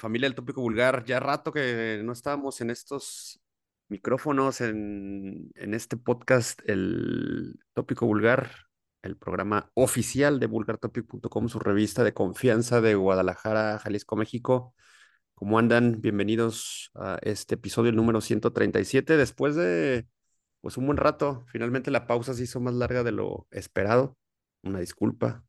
familia del tópico vulgar? Ya rato que no estábamos en estos micrófonos, en, en este podcast, el tópico vulgar, el programa oficial de vulgartopic.com, su revista de confianza de Guadalajara, Jalisco, México. ¿Cómo andan? Bienvenidos a este episodio, el número 137. Después de pues un buen rato, finalmente la pausa se hizo más larga de lo esperado. Una disculpa.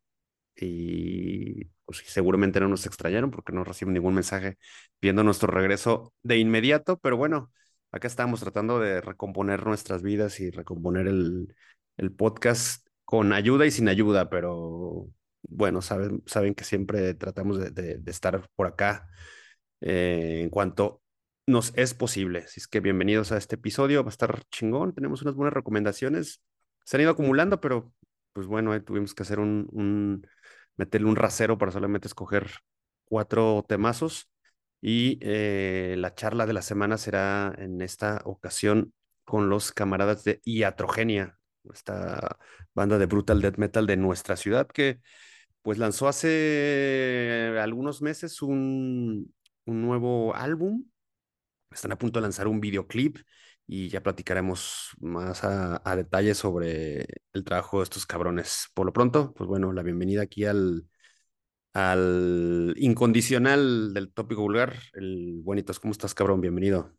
Y pues seguramente no nos extrañaron porque no reciben ningún mensaje viendo nuestro regreso de inmediato, pero bueno, acá estamos tratando de recomponer nuestras vidas y recomponer el, el podcast con ayuda y sin ayuda, pero bueno, saben, saben que siempre tratamos de, de, de estar por acá eh, en cuanto nos es posible. Así es que bienvenidos a este episodio, va a estar chingón, tenemos unas buenas recomendaciones, se han ido acumulando, pero pues bueno, eh, tuvimos que hacer un, un, meterle un rasero para solamente escoger cuatro temazos. Y eh, la charla de la semana será en esta ocasión con los camaradas de Iatrogenia, esta banda de brutal death metal de nuestra ciudad que pues lanzó hace algunos meses un, un nuevo álbum. Están a punto de lanzar un videoclip y ya platicaremos más a, a, detalle sobre el trabajo de estos cabrones. Por lo pronto, pues bueno, la bienvenida aquí al, al incondicional del tópico vulgar, el Buenitos. ¿Cómo estás, cabrón? Bienvenido.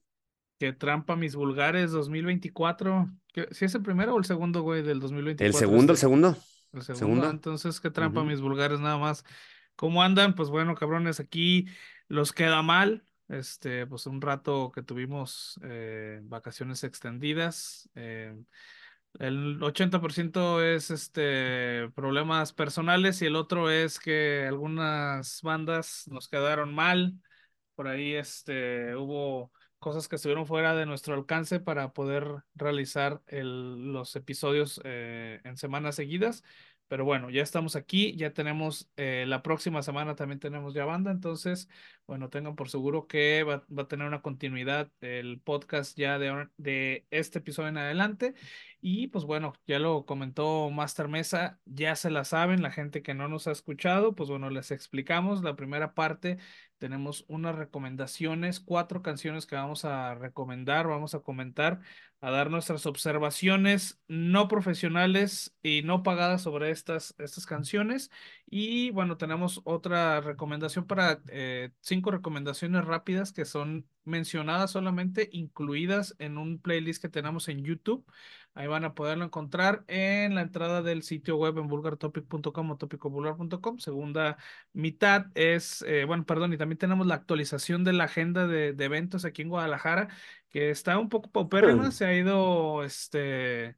Qué trampa mis vulgares 2024. ¿Si es el primero o el segundo, güey, del 2024? El segundo, este? el segundo. El segundo. segundo. Entonces, qué trampa uh -huh. mis vulgares nada más. ¿Cómo andan? Pues bueno, cabrones, aquí los queda mal este, pues un rato que tuvimos eh, vacaciones extendidas. Eh, el 80% es este, problemas personales y el otro es que algunas bandas nos quedaron mal. Por ahí este, hubo cosas que estuvieron fuera de nuestro alcance para poder realizar el, los episodios eh, en semanas seguidas. Pero bueno, ya estamos aquí, ya tenemos, eh, la próxima semana también tenemos ya banda, entonces, bueno, tengan por seguro que va, va a tener una continuidad el podcast ya de, de, este episodio en adelante. Y pues bueno, ya lo comentó Master Mesa, ya se la saben, la gente que no nos ha escuchado, pues bueno, les explicamos. La primera parte tenemos unas recomendaciones, cuatro canciones que vamos a recomendar, vamos a comentar, a dar nuestras observaciones no profesionales y no pagadas sobre estas, estas canciones. Y bueno, tenemos otra recomendación para eh, cinco recomendaciones rápidas que son mencionadas solamente, incluidas en un playlist que tenemos en YouTube. Ahí van a poderlo encontrar en la entrada del sitio web en vulgartopic.com o topicovulgar.com. Segunda mitad es, eh, bueno, perdón, y también tenemos la actualización de la agenda de, de eventos aquí en Guadalajara, que está un poco paupérrima, se ha ido, este,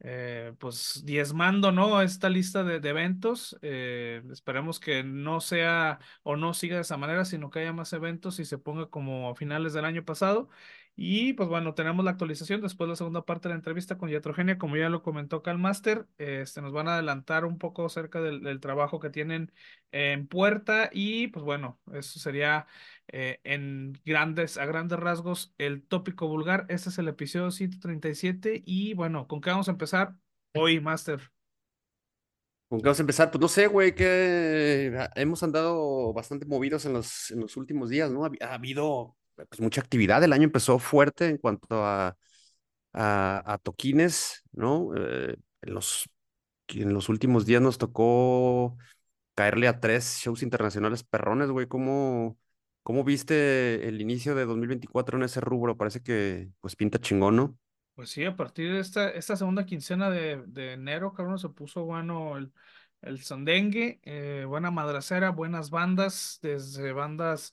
eh, pues diezmando, ¿no? Esta lista de, eventos. Eh, esperemos que no sea o no siga de esa manera, sino que haya más eventos y se ponga como a finales del año pasado. Y pues bueno, tenemos la actualización después de la segunda parte de la entrevista con Yatrogenia, como ya lo comentó Calmaster, este, nos van a adelantar un poco acerca del, del, trabajo que tienen en puerta y pues bueno, eso sería eh, en grandes, a grandes rasgos el tópico vulgar. Este es el episodio 137 y bueno, ¿con qué vamos a empezar hoy, Master? ¿Con qué vamos a empezar? Pues no sé, güey, que hemos andado bastante movidos en los, en los últimos días, ¿no? Ha habido pues, mucha actividad. El año empezó fuerte en cuanto a, a, toquines, ¿no? Eh, en, los, en los últimos días nos tocó caerle a tres shows internacionales perrones, güey. ¿Cómo, ¿Cómo viste el inicio de 2024 en ese rubro? Parece que pues pinta chingón, ¿no? Pues sí, a partir de esta, esta segunda quincena de, de enero, cabrón, se puso bueno el, el Sandengue, eh, buena madracera, buenas bandas, desde bandas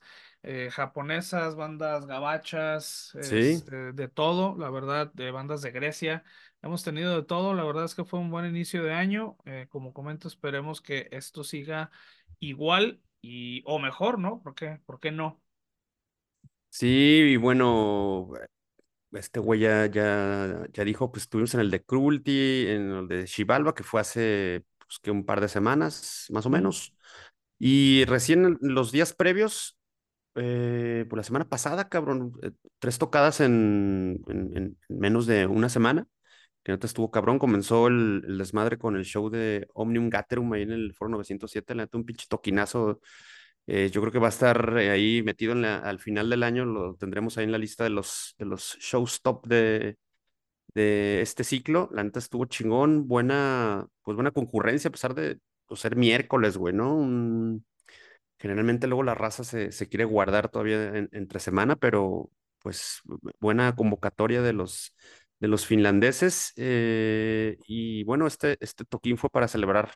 eh, japonesas, bandas gabachas, ¿Sí? este, de todo, la verdad, de bandas de Grecia. Hemos tenido de todo, la verdad es que fue un buen inicio de año. Eh, como comento, esperemos que esto siga igual y o mejor, ¿no? ¿Por qué? ¿Por qué no? Sí, y bueno, este güey ya, ya, ya dijo, pues estuvimos en el de Cruelty, en el de Chivalba, que fue hace pues, que un par de semanas, más o menos. Y recién los días previos, eh, por la semana pasada, cabrón, eh, tres tocadas en, en, en, menos de una semana, que no te estuvo cabrón, comenzó el, desmadre con el show de Omnium Gatherum ahí en el Foro 907, le un pinche toquinazo Eh, yo creo que va a estar ahí metido en la, al final del año, lo tendremos ahí en la lista de los, shows top de, este ciclo. La neta estuvo chingón, buena, pues buena concurrencia, a pesar de pues, ser miércoles, güey, ¿no? Generalmente luego la raza se, se quiere guardar todavía en- entre semana, pero pues bu- buena convocatoria de los, de los finlandeses. eh, y bueno, este, este toquín fue para celebrar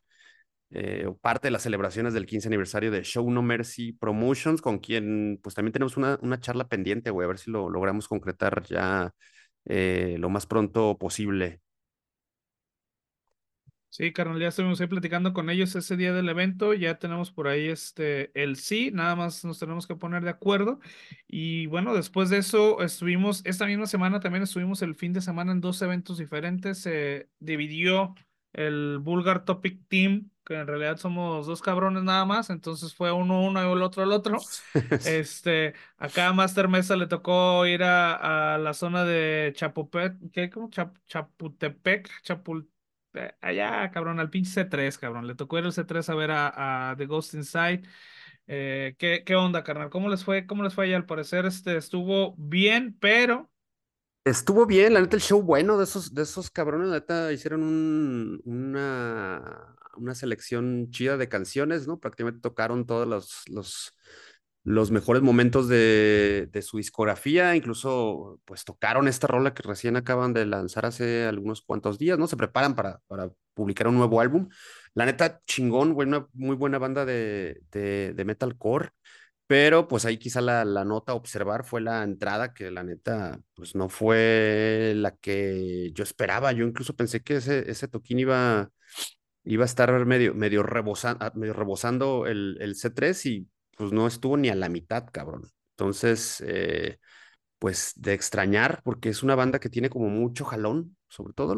eh, parte de las celebraciones del 15 aniversario de Show No Mercy Promotions, con quien pues también tenemos una, una charla pendiente, güey, a ver si lo logramos concretar ya eh, lo más pronto posible. Sí, carnal, ya estuvimos ahí platicando con ellos ese día del evento, ya tenemos por ahí este el sí, nada más nos tenemos que poner de acuerdo. Y bueno, después de eso estuvimos, esta misma semana también estuvimos el fin de semana en dos eventos diferentes. Se dividió el Bulgar Topic Team, que en realidad somos dos cabrones nada más, entonces fue uno uno y el otro el otro. Este, acá a Master Mesa le tocó ir a, a la zona de Chapupet, ¿qué? ¿Cómo? Chap- Chapultepec, Chapul allá, cabrón, al pinche C3, cabrón. Le tocó ir al C3 a ver a, a The Ghost Inside. Eh, ¿qué, qué onda, carnal? ¿Cómo les fue? ¿Cómo les fue allá? Al parecer, este estuvo bien, pero Estuvo bien, la neta, el show bueno de esos, de esos cabrones, la neta, hicieron un- una, una selección chida de canciones, ¿no? Prácticamente tocaron todos los, los, los mejores momentos de, su discografía, incluso, pues, tocaron esta rola que recién acaban de lanzar hace algunos cuantos días, ¿no? Se preparan para, para publicar un nuevo álbum. La neta, chingón, una muy buena banda de, de, de metalcore. Pero pues ahí quizá la, nota a observar fue la entrada, que la neta, pues no fue la que yo esperaba. Yo incluso pensé que ese, ese toquín iba, iba a estar medio, medio, rebosa- rebosando el, el C3 y pues no estuvo ni a la mitad, cabrón. Entonces, eh, pues de extrañar, porque es una banda que tiene como mucho jalón, sobre todo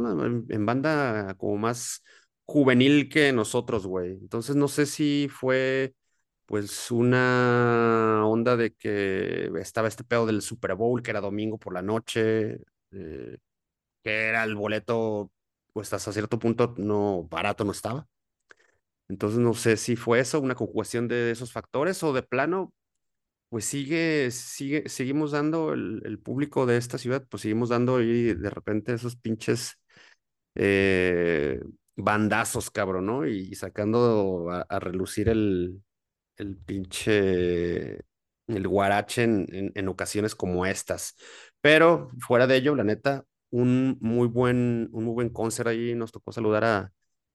en banda como más juvenil que nosotros, güey. Entonces no sé si fue pues una onda de que estaba este pedo del Super Bowl, que era domingo por la noche, eh, que era el boleto, pues hasta cierto punto no barato no estaba. Entonces no sé si fue eso, una conjugación de esos factores o de plano pues sigue, sigue, seguimos dando el, público de esta ciudad, pues seguimos dando y de repente esos pinches eh, bandazos, cabrón, ¿no? Y, sacando a, relucir el, pinche, el guarache en, en, en ocasiones como estas. Pero fuera de ello, la neta, un muy buen, un muy buen concert ahí. Nos tocó saludar a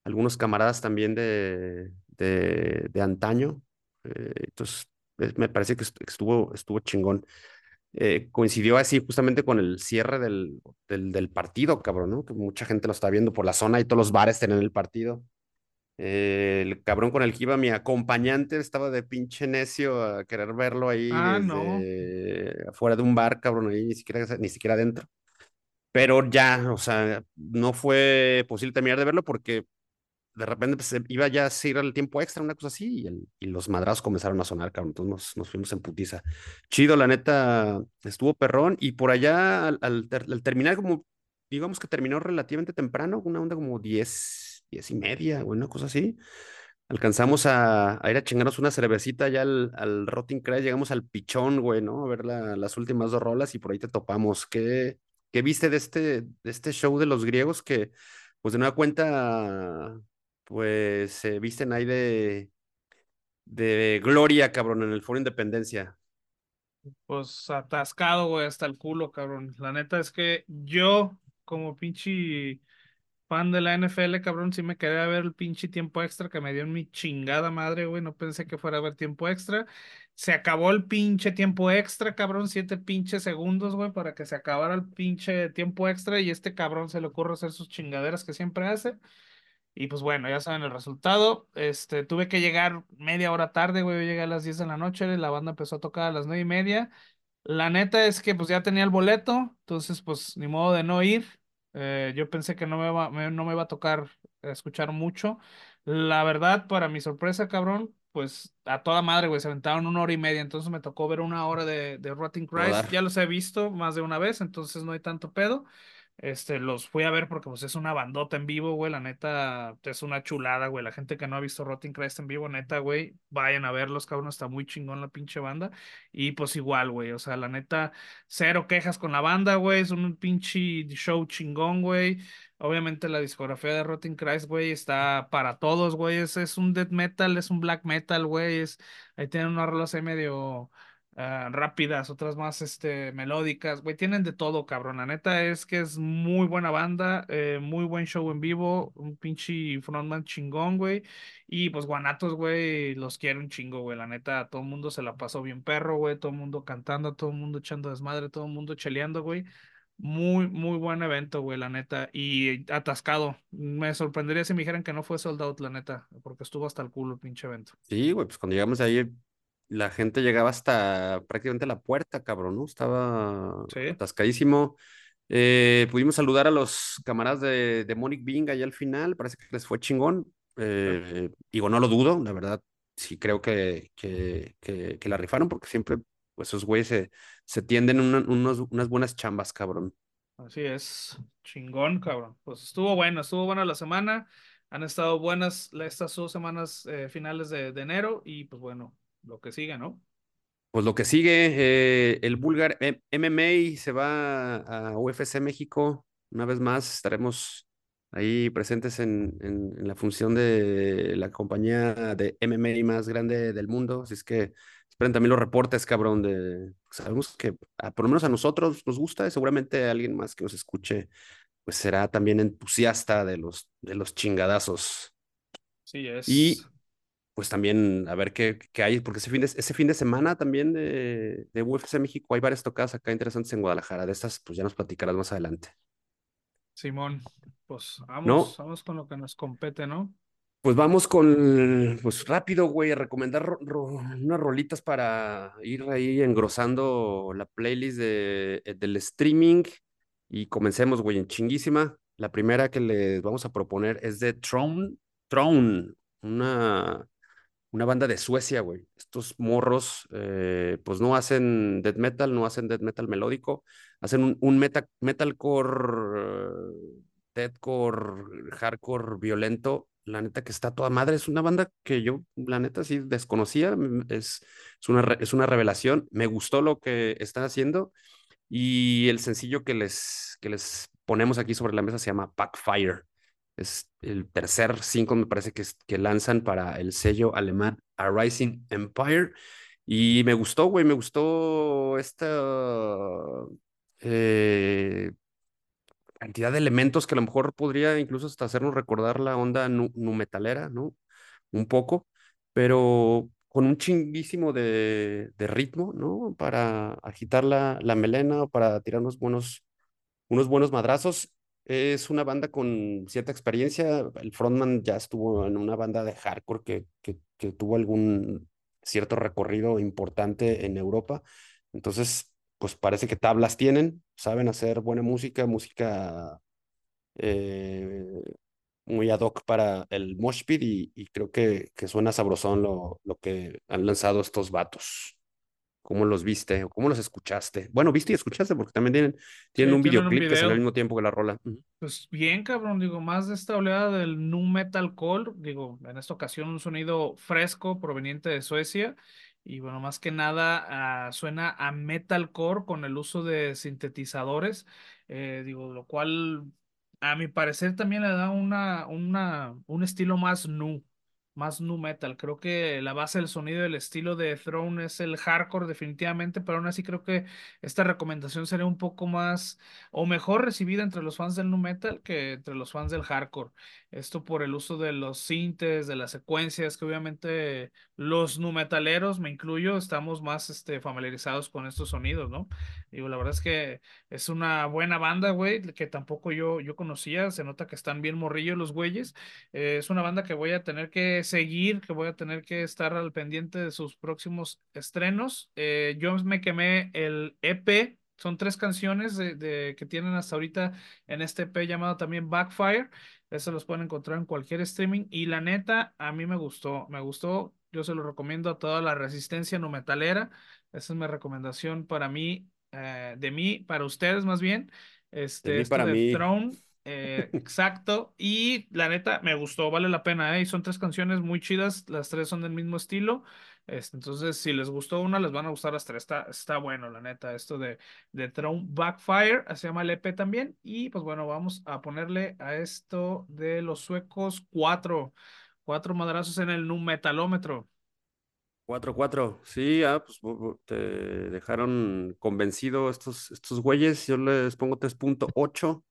algunos camaradas también de, de, de antaño. Eh, entonces, eh, me parece que est- estuvo, estuvo chingón. Eh, coincidió así justamente con el cierre del, del, del partido, cabrón, ¿no? Que mucha gente lo está viendo por la zona y todos los bares tienen el partido. Eh, el cabrón con el que iba mi acompañante estaba de pinche necio a querer verlo ahí ah, no. afuera de un bar, cabrón, ahí ni siquiera, ni siquiera adentro. Pero ya, o sea, no fue posible terminar de verlo porque de repente pues, iba ya a ir al tiempo extra, una cosa así, y, los madrazos comenzaron a sonar, cabrón. Entonces nos, fuimos en putiza. Chido, la neta, estuvo perrón. Y por allá, al, al, ter, al terminar, como digamos que terminó relativamente temprano, una onda como 10, 10 y media, o una cosa así. Alcanzamos a, ir a chingarnos una cervecita ya al, Rotting Crash, llegamos al Pichón, güey, ¿no? A ver la, las últimas dos rolas y por ahí te topamos. ¿Qué, qué viste de este, de este show de los griegos que, pues de nueva cuenta, pues se visten ahí de, de gloria, cabrón, en el Foro Independencia? Pues atascado, güey, hasta el culo, cabrón. La neta es que yo, como pinche fan de la NFL, cabrón, sí me quería ver el pinche tiempo extra que me dio en mi chingada madre, güey. No pensé que fuera a haber tiempo extra. Se acabó el pinche tiempo extra, cabrón. Siete pinches segundos, güey, para que se acabara el pinche tiempo extra. Y este cabrón se le ocurre hacer sus chingaderas que siempre hace. Y pues bueno, ya saben el resultado. Este, tuve que llegar media hora tarde, güey. Yo llegué a las 10 de la noche, la banda empezó a tocar a las nueve y media. La neta es que pues ya tenía el boleto, entonces pues ni modo de no ir. Eh, yo pensé que no me, va, me- no me iba a tocar escuchar mucho. La verdad, para mi sorpresa, cabrón, pues a toda madre, güey, se aventaron una hora y media, entonces me tocó ver una hora de, de Rotting Christ. Ya los he visto más de una vez, entonces no hay tanto pedo. Este, los fui a ver porque pues es una bandota en vivo, güey, la neta es una chulada, güey. La gente que no ha visto Rotting Christ en vivo, neta, güey, vayan a verlos, cabrón, está muy chingón la pinche banda. Y pues igual, güey, o sea, la neta, cero quejas con la banda, güey, es un pinche show chingón, güey. Obviamente la discografía de Rotting Christ, güey, está para todos, güey. Es, es un death metal, es un black metal, güey. Es, ahí tienen unas rolas ahí medio ah, rápidas, otras más este, melódicas, güey. Tienen de todo, cabrón. La neta es que es muy buena banda, eh, muy buen show en vivo, un pinche frontman chingón, güey. Y pues Guanatos, güey, los quiero un chingo, güey. La neta, todo el mundo se la pasó bien perro, güey. Todo el mundo cantando, todo el mundo echando desmadre, todo el mundo cheleando, güey. Muy, muy buen evento, güey, la neta. Y atascado. Me sorprendería si me dijeran que no fue sold out, la neta, porque estuvo hasta el culo el pinche evento. Sí, güey, pues cuando llegamos ahí, la gente llegaba hasta prácticamente la puerta, cabrón, ¿no? Estaba Sí. atascadísimo. Eh, pudimos saludar a los camaradas de, de Monic Bing ahí al final, parece que les fue chingón. Eh, digo, no lo dudo, la verdad, sí creo que, que, que, que la rifaron porque siempre, pues esos güeyes se, se tienden una- unos, unas buenas chambas, cabrón. Así es, chingón, cabrón. Pues estuvo bueno, estuvo buena la semana. Han estado buenas estas dos semanas eh, finales de, de enero y pues bueno, lo que sigue, ¿no? Pues lo que sigue, eh, el Bulgar M- MMA se va a UFC México. Una vez más estaremos ahí presentes en, en- en la función de la compañía de MMA más grande del mundo. Así es que esperen también los reportes, cabrón, de sabemos que a- por lo menos a nosotros nos gusta y seguramente a alguien más que nos escuche, pues será también entusiasta de los, de los chingadazos. Sí, es. Y pues también a ver qué, qué hay, porque ese fin de, ese fin de semana también de, de UFC México hay varias tocadas acá interesantes en Guadalajara. De estas, pues ya nos platicarás más adelante. Simón, pues vamos, ¿No? vamos con lo que nos compete, ¿no? Pues vamos con, pues rápido, güey, a recomendar ro- ro- unas rolitas para ir ahí engrosando la playlist de, eh, del streaming y comencemos, güey, en chinguísima. La primera que les vamos a proponer es de Throne, Throne, una, una banda de Suecia, güey. Estos morros, eh, pues no hacen death metal, no hacen death metal melódico, hacen un, un meta, metalcore, eh, deathcore, hardcore violento. La neta que está toda madre. Es una banda que yo, la neta, sí desconocía. mm, Es, es una, es una revelación. Me gustó lo que están haciendo. Y el sencillo que les, que les ponemos aquí sobre la mesa se llama Backfire. Es el tercer single, me parece que, es, que lanzan para el sello alemán A Rising Empire. Y me gustó, güey, me gustó esta eh, cantidad de elementos que a lo mejor podría incluso hasta hacernos recordar la onda nu, metalera, ¿no? Un poco, pero con un chinguísimo de, de ritmo, ¿no? Para agitar la, la melena o para tirar unos buenos, unos buenos madrazos. Es una banda con cierta experiencia. El frontman ya estuvo en una banda de hardcore que, que, tuvo algún cierto recorrido importante en Europa. Entonces, pues parece que tablas tienen, saben hacer buena música, música eh, muy ad hoc para el mosh pit y, y creo que, que suena sabrosón lo, lo que han lanzado estos vatos. ¿Cómo los viste o cómo los escuchaste? Bueno, viste y escuchaste porque también tienen, tienen Sí, un tienen un videoclip que salió al mismo tiempo que la rola. Pues bien, cabrón, digo, más de esta oleada del nu metalcore, digo, en esta ocasión un sonido fresco proveniente de Suecia y bueno, más que nada ah, suena a metalcore con el uso de sintetizadores, eh, digo, lo cual a mi parecer también le da una, una, un estilo más nu, más nu metal. Creo que la base del sonido del estilo de Throne es el hardcore definitivamente, pero aún así creo que esta recomendación sería un poco más o mejor recibida entre los fans del nu metal que entre los fans del hardcore. Esto por el uso de los sintes, de las secuencias, que obviamente los nu metaleros, me incluyo, estamos más este, familiarizados con estos sonidos, ¿no? Digo, la verdad es que es una buena banda, güey, que tampoco yo, yo conocía, se nota que están bien morrillos los güeyes. Eh, es una banda que voy a tener que seguir, que voy a tener que estar al pendiente de sus próximos estrenos. Eh, yo me quemé el EP son tres canciones de, de- que tienen hasta ahorita en este EP llamado también Backfire. Eso los pueden encontrar en cualquier streaming. Y la neta, a mí me gustó, me gustó. Yo se lo recomiendo a toda la resistencia no metalera. Esa es mi recomendación para mí, eh, de mí, para ustedes más bien. Este, esto para de mí. Throne, eh, exacto. Y la neta, me gustó, vale la pena, ¿eh? Y son tres canciones muy chidas, las tres son del mismo estilo. Este, entonces, si les gustó una, les van a gustar las tres. Está, está bueno, la neta, esto de, de Throne Backfire, se llama el EP también. Y pues bueno, vamos a ponerle a esto de los suecos cuatro, cuatro madrazos en el nu metalómetro. 4-4, sí, ah, pues te dejaron convencido estos, estos güeyes. Yo les pongo 3.8.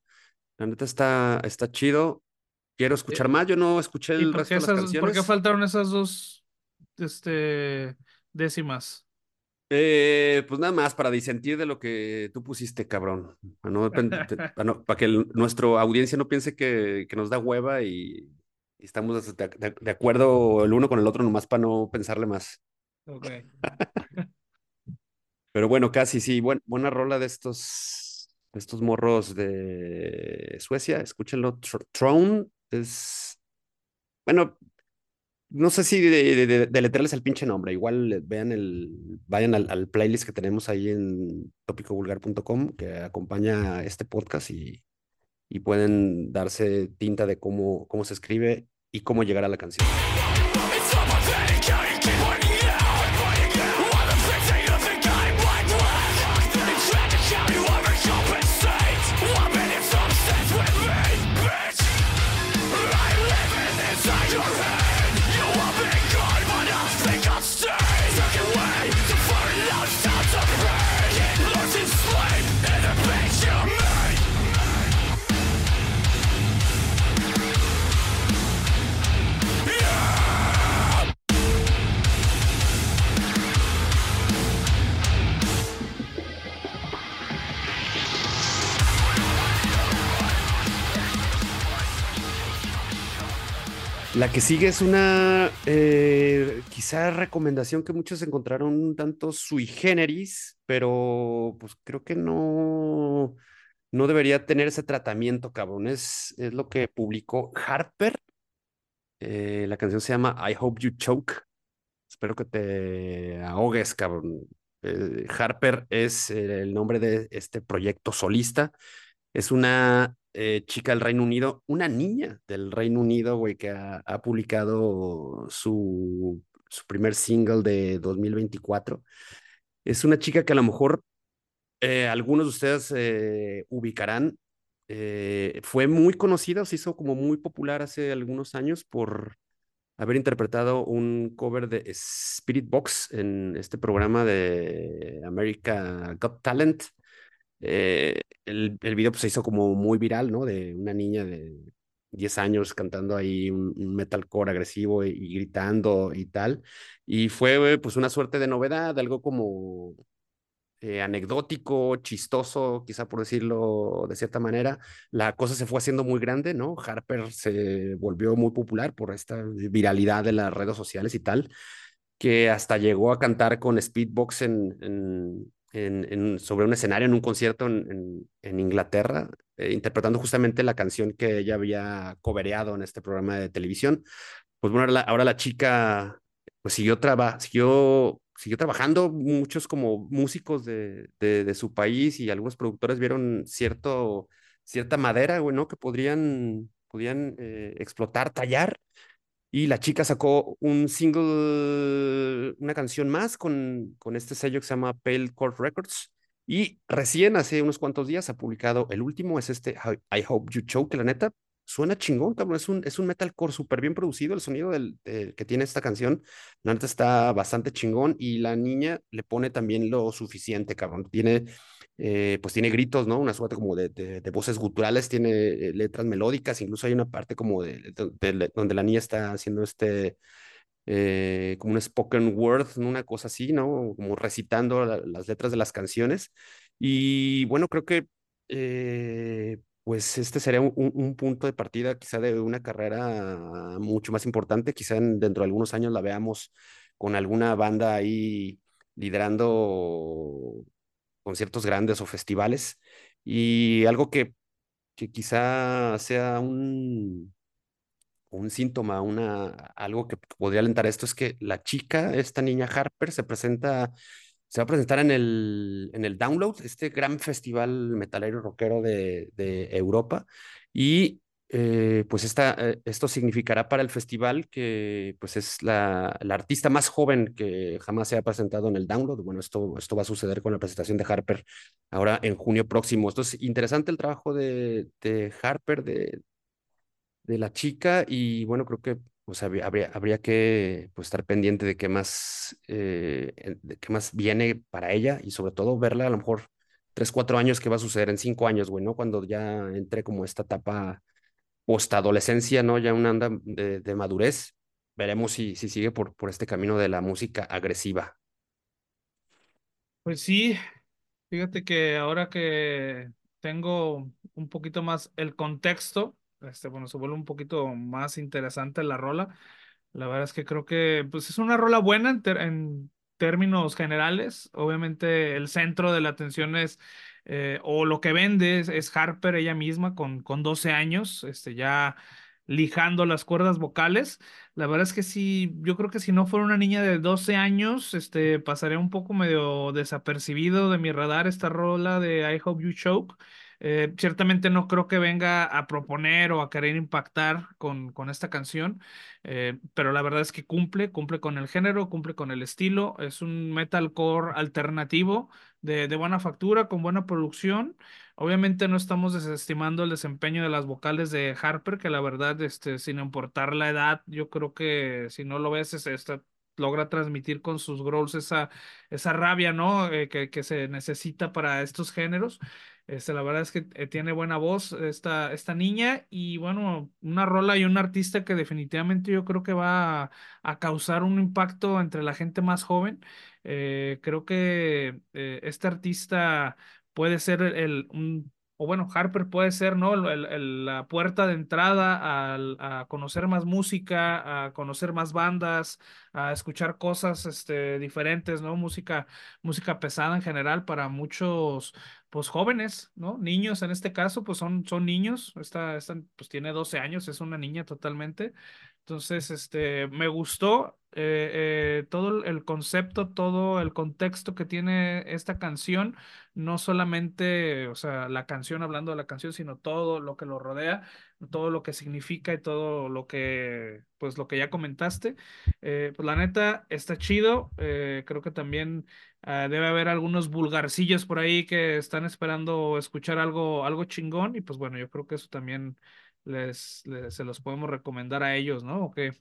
La neta está, está chido. Quiero escuchar Eh, más. Yo no escuché ¿Y el resto de las esas, por qué canciones. faltaron esas dos este, décimas? Eh, pues nada más para disentir de lo que tú pusiste, cabrón. Para, no depen- te- para, no- para que el- nuestra audiencia no piense que, que nos da hueva y, y estamos de, de- de acuerdo el uno con el otro, nomás para no pensarle más. Ok. Pero bueno, casi sí. Buen- buena rola de estos, estos morros de Suecia. Escúchenlo. Tr- Throne es. Bueno, no sé si de, de, de- deletrearles el pinche nombre. Igual vean el. Vayan al, playlist que tenemos ahí en topicovulgar.com que acompaña este podcast y, y pueden darse tinta de cómo, cómo se escribe y cómo llegar a la canción. La que sigue es una eh, quizá recomendación que muchos encontraron un tanto sui generis, pero pues creo que no, no debería tener ese tratamiento, cabrón. Es, es lo que publicó Harper. Eh, la canción se llama I Hope You Choke. Espero que te ahogues, cabrón. Eh, Harper es el nombre de este proyecto solista. Es una eh, chica del Reino Unido, una niña del Reino Unido, güey, que ha, publicado su, su primer single de 2024. Es una chica que a lo mejor eh, algunos de ustedes eh, ubicarán. Fue muy conocida, se hizo como muy popular hace algunos años por haber interpretado un cover de Spirit Box en este programa de America Got Talent. Eh, el, el, video pues, se hizo como muy viral, ¿no? De una niña de 10 años cantando ahí un, metalcore agresivo y, gritando y tal. Y fue pues una suerte de novedad, algo como eh, anecdótico, chistoso, quizá por decirlo de cierta manera. La cosa se fue haciendo muy grande, ¿no? Harper se volvió muy popular por esta viralidad de las redes sociales y tal, que hasta llegó a cantar con Speedbox en, en, sobre un escenario, en un concierto en, en Inglaterra, eh, interpretando justamente la canción que ella había cobereado en este programa de televisión. Pues bueno, ahora la, chica pues siguió, traba, siguió siguió trabajando, muchos como músicos de, de, su país y algunos productores vieron cierto, cierta madera, güey, ¿no? Que podrían, podrían eh, explotar, tallar. Y la chica sacó un single, una canción más con, con este sello que se llama Pale Court Records. Y recién hace unos cuantos días ha publicado el último, es este I Hope You Choke, que la neta suena chingón, cabrón. Es un, es un metalcore súper bien producido. El sonido del, que tiene esta canción, la neta está bastante chingón. Y la niña le pone también lo suficiente, cabrón. Tiene, eh, pues tiene gritos, ¿no? Una suerte como de, de, de voces guturales, tiene eh, letras melódicas. Incluso hay una parte como de, de donde la niña está haciendo este. Eh, como un spoken word, una cosa así, ¿no? Como recitando la, las letras de las canciones. Y bueno, creo que eh, pues este sería un, un, punto de partida quizá de una carrera mucho más importante, quizá en, dentro de algunos años la veamos con alguna banda ahí liderando conciertos grandes o festivales y algo que, que quizá sea un, un síntoma, una, algo que podría alentar esto es que la chica, esta niña Harper, se presenta se va a presentar en el, en el Download, este gran festival metalero rockero de, de Europa. Y eh, pues esta, eh, esto significará para el festival que pues es la, artista más joven que jamás se ha presentado en el Download. Bueno, esto, esto va a suceder con la presentación de Harper ahora en junio próximo. Esto es interesante el trabajo de, de Harper, de, de la chica, y bueno, creo que pues habría, habría que pues, estar pendiente de qué más, eh, qué más viene para ella y sobre todo verla a lo mejor tres, cuatro años, qué va a suceder en cinco años, güey. Cuando ya entre como esta etapa postadolescencia, ¿no? Ya una anda de, madurez. Veremos si, si sigue por, por este camino de la música agresiva. Pues sí, fíjate que ahora que tengo un poquito más el contexto, este, bueno, se vuelve un poquito más interesante la rola. La verdad es que creo que pues, es una rola buena en, en términos generales. Obviamente el centro de la atención es, eh, o lo que vende es, es, Harper ella misma con, con 12 años, este, ya lijando las cuerdas vocales. La verdad es que sí, yo creo que si no fuera una niña de 12 años, este, pasaría un poco medio desapercibido de mi radar esta rola de I Hope You Choke. Eh, ciertamente no creo que venga a proponer o a querer impactar con, con esta canción, eh, pero la verdad es que cumple, cumple con el género, cumple con el estilo, es un metalcore alternativo de, de buena factura, con buena producción. Obviamente no estamos desestimando el desempeño de las vocales de Harper, que la verdad, este, sin importar la edad, yo creo que si no lo ves, esta logra transmitir con sus growls esa, esa rabia, ¿no? Eh, que, que, se necesita para estos géneros. Este, la verdad es que eh, tiene buena voz esta, esta niña y bueno, una rola y un artista que definitivamente yo creo que va a, causar un impacto entre la gente más joven. Eh, creo que este artista puede ser el, un, o bueno, Harper puede ser, ¿no? El, la puerta de entrada a, a, conocer más música, a conocer más bandas, a escuchar cosas este, diferentes, ¿no? Música, música pesada en general para muchos pues jóvenes, ¿no? Niños en este caso, pues son, son niños, esta, esta pues tiene 12 años, es una niña totalmente. Entonces, este, me gustó eh, eh, todo el concepto, todo el contexto que tiene esta canción, no solamente, o sea, la canción hablando de la canción, sino todo lo que lo rodea, todo lo que significa y todo lo que, pues lo que ya comentaste. Eh, pues la neta, está chido, creo que también Uh, debe haber algunos vulgarcillos por ahí que están esperando escuchar algo, algo chingón y pues bueno, yo creo que eso también les, les se los podemos recomendar a ellos, ¿no? ¿O qué?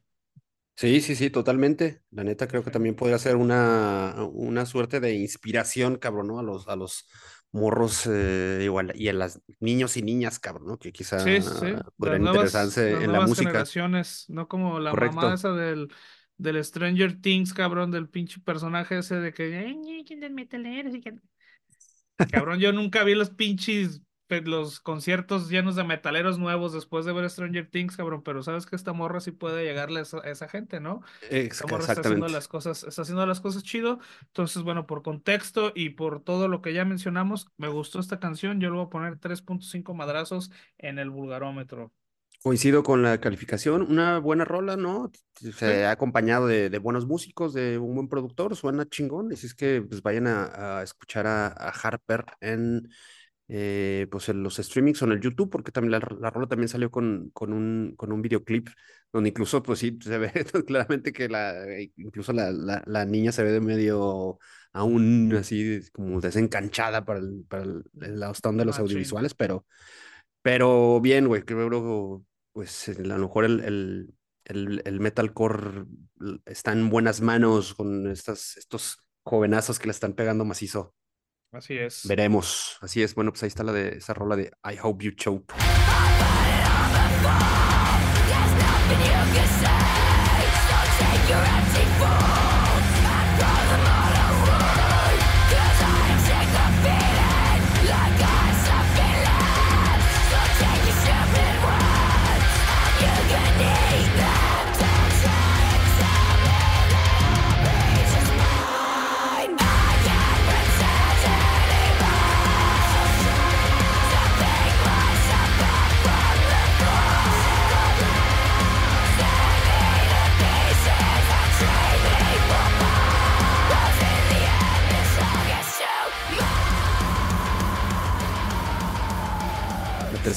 Sí, sí, sí, totalmente. La neta creo que también podría ser una, una suerte de inspiración, cabrón, ¿no? A los, a los morros eh, igual y a las niños y niñas, cabrón, ¿no? Que quizá sí, sí. podrían interesarse en la música. generaciones, no como la Correcto. mamá esa del del Stranger Things, cabrón, del pinche personaje ese de que. Cabrón, yo nunca vi los pinches los conciertos llenos de metaleros nuevos después de ver Stranger Things, cabrón, pero sabes que esta morra sí puede llegarle a esa, gente, ¿no? Esta morra está haciendo las cosas, está haciendo las cosas chido. Entonces, bueno, por contexto y por todo lo que ya mencionamos, me gustó esta canción. Yo le voy a poner 3.5 madrazos en el vulgarómetro. Coincido con la calificación, una buena rola, ¿no? Se sí. ha acompañado de, de, buenos músicos, de un buen productor, suena chingón, así es que pues vayan a, a escuchar a, a, Harper en, eh, pues en los streamings o en el YouTube, porque también la, la rola también salió con, con, un, con un videoclip, donde incluso pues sí, se ve claramente que la, incluso la, la, la niña se ve de medio aún así como desencanchada para el, para el, el de los ah, audiovisuales, sí. pero... Pero bien, güey, creo pues a lo mejor el, el, el, el, metalcore está en buenas manos con estas, estos jovenazos que le están pegando macizo. Así es. Veremos. Así es. Bueno, pues ahí está la de esa rola de I Hope You Choke. There's nothing you can say, so take your empty form.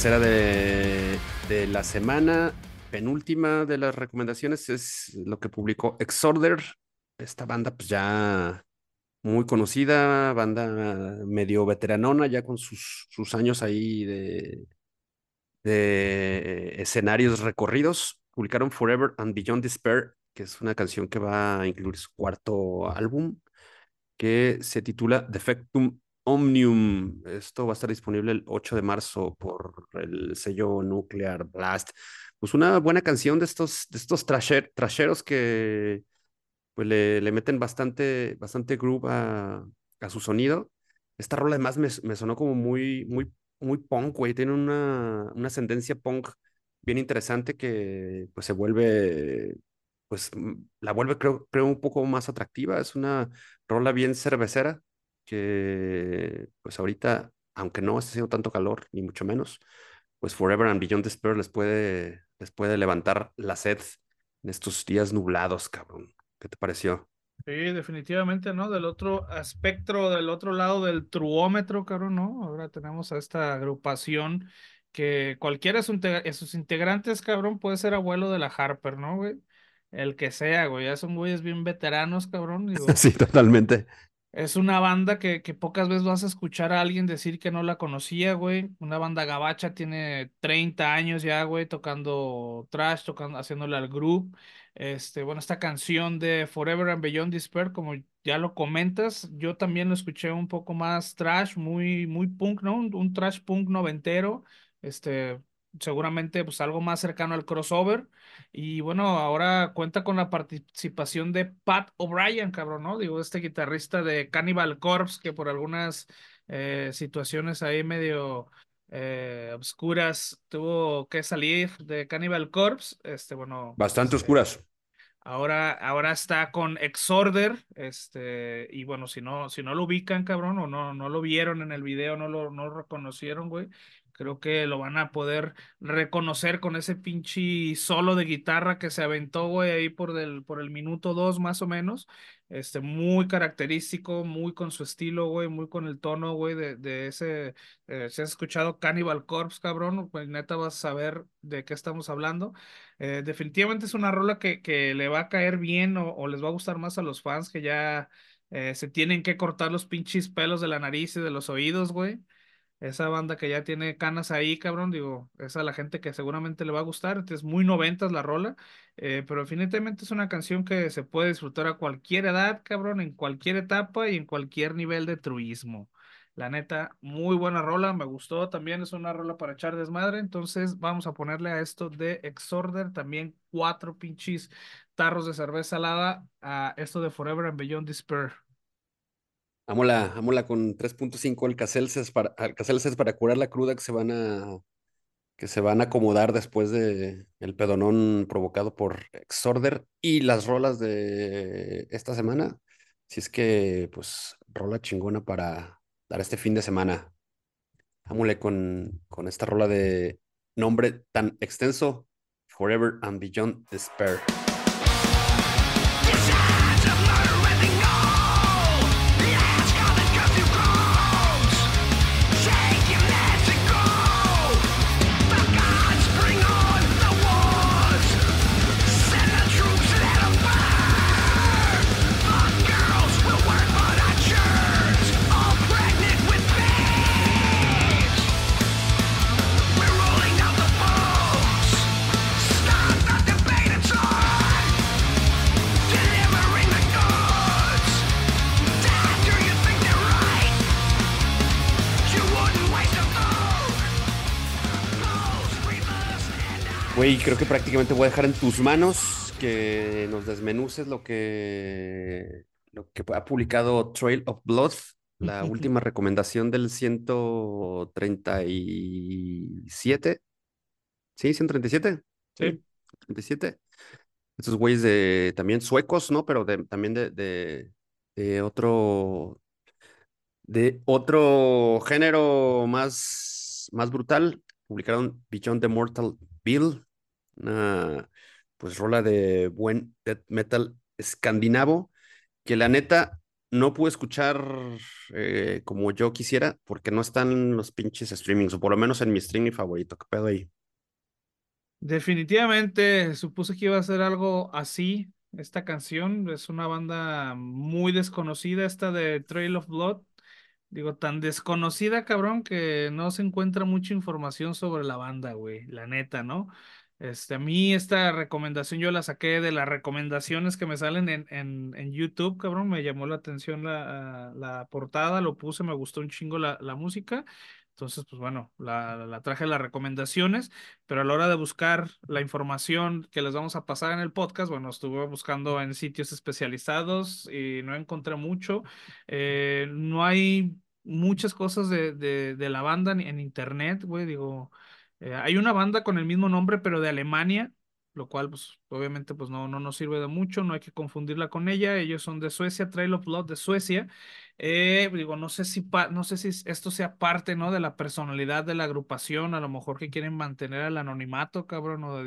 Tercera de, la semana, penúltima de las recomendaciones, es lo que publicó Exorder. Esta banda, pues ya muy conocida, banda medio veteranona, ya con sus, sus años ahí de, de escenarios recorridos. Publicaron Forever and Beyond Despair, que es una canción que va a incluir su cuarto álbum, que se titula Defectum Omnium. Esto va a estar disponible el 8 de marzo por el sello Nuclear Blast. Pues una buena canción de estos, de estos trasher, trasheros que pues le, le, meten bastante, bastante groove a, a, su sonido. Esta rola además me, sonó como muy, muy, muy punk, güey. Tiene una, una ascendencia punk bien interesante que pues se vuelve, pues la vuelve creo, creo un poco más atractiva. Es una rola bien cervecera que pues ahorita, aunque no esté haciendo tanto calor, ni mucho menos, pues Forever and Beyond Despair les puede, les puede levantar la sed en estos días nublados, cabrón. ¿Qué te pareció? Sí, definitivamente, ¿no? Del otro espectro, del otro lado del truómetro, cabrón, ¿no? Ahora tenemos a esta agrupación que cualquiera de sus integrantes, cabrón, puede ser abuelo de la Harper, ¿no, güey? El que sea, güey, ya son güeyes bien veteranos, cabrón. Digo, sí, totalmente. Es una banda que, que pocas veces vas a escuchar a alguien decir que no la conocía, güey. Una banda gabacha tiene 30 años ya, güey, tocando trash, tocando, haciéndole al group. Este, bueno, esta canción de Forever and Beyond Despair, como ya lo comentas, yo también lo escuché un poco más trash, muy, muy punk, ¿no? Un, un trash punk noventero. Este, seguramente pues algo más cercano al crossover. Y bueno, ahora cuenta con la participación de Pat O'Brien, cabrón, ¿no? Digo, este guitarrista de Cannibal Corpse, que por algunas eh, situaciones ahí medio eh, obscuras tuvo que salir de Cannibal Corpse. Este, bueno. Bastante este, oscuras. Ahora, ahora está con Exorder, este, y bueno, si no, si no lo ubican, cabrón, o no, no lo vieron en el video, no lo, no lo reconocieron, güey, Creo que lo van a poder reconocer con ese pinche solo de guitarra que se aventó, güey, ahí por, por el minuto dos más o menos. Este, muy característico, muy con su estilo, güey, muy con el tono, güey, de, de ese. Eh, si has escuchado Cannibal Corpse, cabrón, pues neta vas a saber de qué estamos hablando. Eh, definitivamente es una rola que, que le va a caer bien o, o, les va a gustar más a los fans que ya eh, se tienen que cortar los pinches pelos de la nariz y de los oídos, güey. Esa banda que ya tiene canas ahí, cabrón, digo, es a la gente que seguramente le va a gustar. Es muy noventas la rola, eh, pero definitivamente es una canción que se puede disfrutar a cualquier edad, cabrón, en cualquier etapa y en cualquier nivel de truismo. La neta, muy buena rola, me gustó. También es una rola para echar desmadre. Entonces, vamos a ponerle a esto de Exorder también cuatro pinches tarros de cerveza salada a esto de Forever and Beyond Despair. Ámola con 3.5 alcacelces para, para curar la cruda que se van a que se van a acomodar después de el pedonón provocado por Exorder y las rolas de esta semana. Si es que, pues, rola chingona para dar este fin de semana. Ámole con, con esta rola de nombre tan extenso, Forever and Beyond Despair. Güey, creo que prácticamente voy a dejar en tus manos que nos desmenuces lo que, lo que ha publicado Trail of Blood, la última recomendación del 137. ¿Sí? ¿137? Sí. 137. Estos güeyes de también suecos, ¿no? Pero de, también de, de, de otro de otro género más, más brutal. Publicaron Beyond the Mortal Bill, una pues rola de buen death metal escandinavo, que la neta no pude escuchar eh, como yo quisiera porque no están los pinches streamings, o por lo menos en mi streaming favorito. ¿Qué pedo ahí? Definitivamente supuse que iba a ser algo así. Esta canción es una banda muy desconocida, esta de Trail of Blood. Digo, tan desconocida, cabrón, que no se encuentra mucha información sobre la banda, güey. La neta, ¿no? Este, a mí esta recomendación yo la saqué de las recomendaciones que me salen en, en, en YouTube, cabrón. Me llamó la atención la, la portada, lo puse, me gustó un chingo la, la música. Entonces, pues bueno, la, la traje las recomendaciones, pero a la hora de buscar la información que les vamos a pasar en el podcast, bueno, estuve buscando en sitios especializados y no encontré mucho. Eh, no hay muchas cosas de, de, de la banda en internet, güey, digo, eh, hay una banda con el mismo nombre, pero de Alemania, lo cual, pues, obviamente, pues no, no nos sirve de mucho, no hay que confundirla con ella. Ellos son de Suecia, Trail of Blood de Suecia. Eh, digo, no sé si no sé si esto sea parte, ¿no? De la personalidad de la agrupación, a lo mejor que quieren mantener el anonimato, cabrón, o,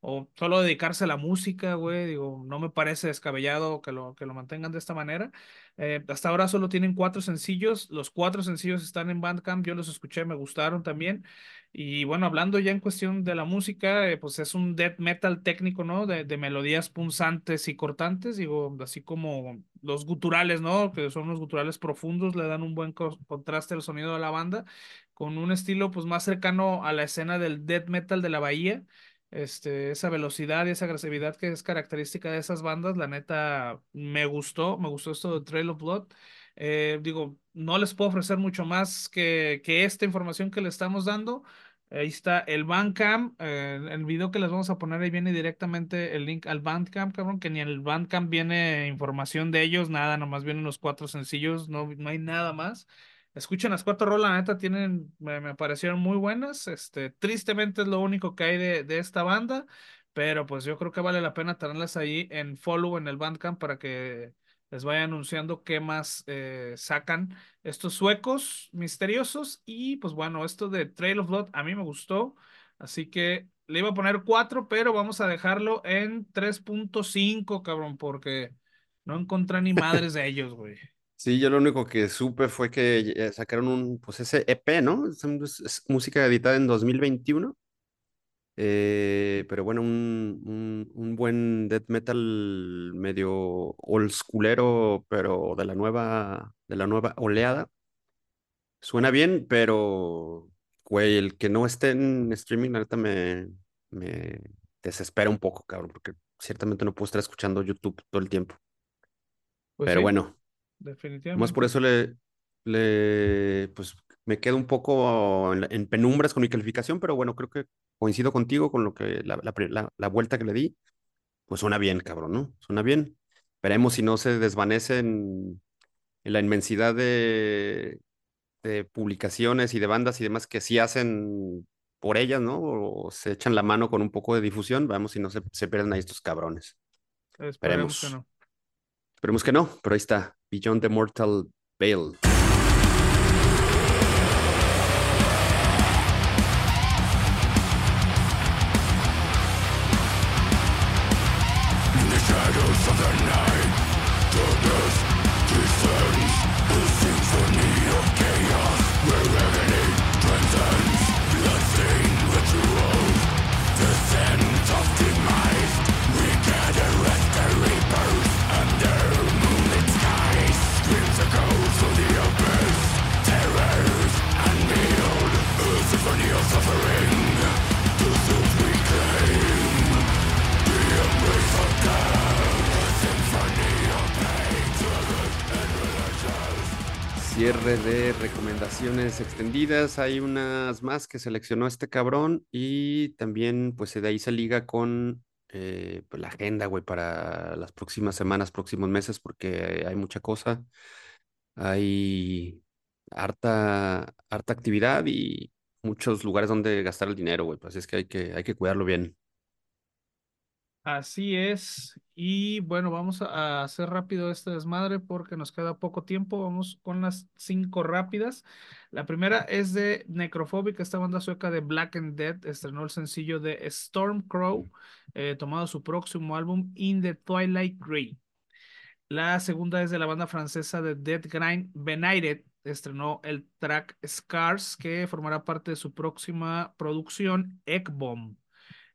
o solo dedicarse a la música, güey. Digo, no me parece descabellado que lo, que lo mantengan de esta manera. Eh, hasta ahora solo tienen cuatro sencillos. Los cuatro sencillos están en Bandcamp. Yo los escuché, me gustaron también. Y bueno, hablando ya en cuestión de la música, eh, pues es un death metal técnico, ¿no? De, melodías punzantes y cortantes, digo, así como los guturales, ¿no? Que son los guturales profundos, le dan un buen contraste al sonido de la banda, con un estilo pues más cercano a la escena del death metal de la bahía. Este, esa velocidad y esa agresividad que es característica de esas bandas, la neta me gustó, me gustó esto de Trail of Blood. Eh, digo, no les puedo ofrecer mucho más que, que esta información que le estamos dando. Ahí está el Bandcamp, eh, el video que les vamos a poner ahí viene directamente el link al Bandcamp, cabrón, que ni el Bandcamp viene información de ellos, nada, nomás vienen los cuatro sencillos, no, no hay nada más. Escuchen las cuatro rolas, la neta, tienen, me, me, parecieron muy buenas. Este, tristemente es lo único que hay de, de esta banda, pero pues yo creo que vale la pena tenerlas ahí en follow en el Bandcamp para que les vaya anunciando qué más eh, sacan estos suecos misteriosos. Y pues bueno, esto de Trail of Blood a mí me gustó, así que le iba a poner 4, pero vamos a dejarlo en 3.5, cabrón, porque no encontré ni madres de ellos, güey. Sí, yo lo único que supe fue que sacaron un, pues ese EP, ¿no? Es, es música editada en 2021 eh, pero bueno, un, un, un, buen death metal medio old schoolero, pero de la nueva, de la nueva oleada. Suena bien, pero, güey, el que no esté en streaming, neta me, me desespera un poco, cabrón, porque ciertamente no puedo estar escuchando YouTube todo el tiempo. Pues pero sí, bueno, definitivamente. Más por eso le, le, pues me quedo un poco en, en, penumbras con mi calificación, pero bueno, creo que coincido contigo con lo que la, la, la, vuelta que le di, pues suena bien, cabrón, ¿no? Suena bien. Veremos si no se desvanece en, en la inmensidad de, de, publicaciones y de bandas y demás que sí hacen por ellas, ¿no? O se echan la mano con un poco de difusión. Veamos si no se, se pierden ahí estos cabrones. Esperemos, Esperemos que no. Esperemos que no, pero ahí está. Beyond the Mortal Veil. Cierre de recomendaciones extendidas. Hay unas más que seleccionó este cabrón y también pues de ahí se liga con eh, pues, la agenda, güey, para las próximas semanas, próximos meses, porque hay mucha cosa. Hay harta, harta actividad y muchos lugares donde gastar el dinero, güey. Pues es que hay que, hay que cuidarlo bien. Así es. Y bueno, vamos a hacer rápido este desmadre porque nos queda poco tiempo. Vamos con las cinco rápidas. La primera es de Necrophobic, esta banda sueca de Black and Dead. Estrenó el sencillo de Stormcrow, eh, tomado su próximo álbum In the Twilight Grey. La segunda es de la banda francesa de Dead Grind Benighted. Estrenó el track Scars, que formará parte de su próxima producción, Eggbomb.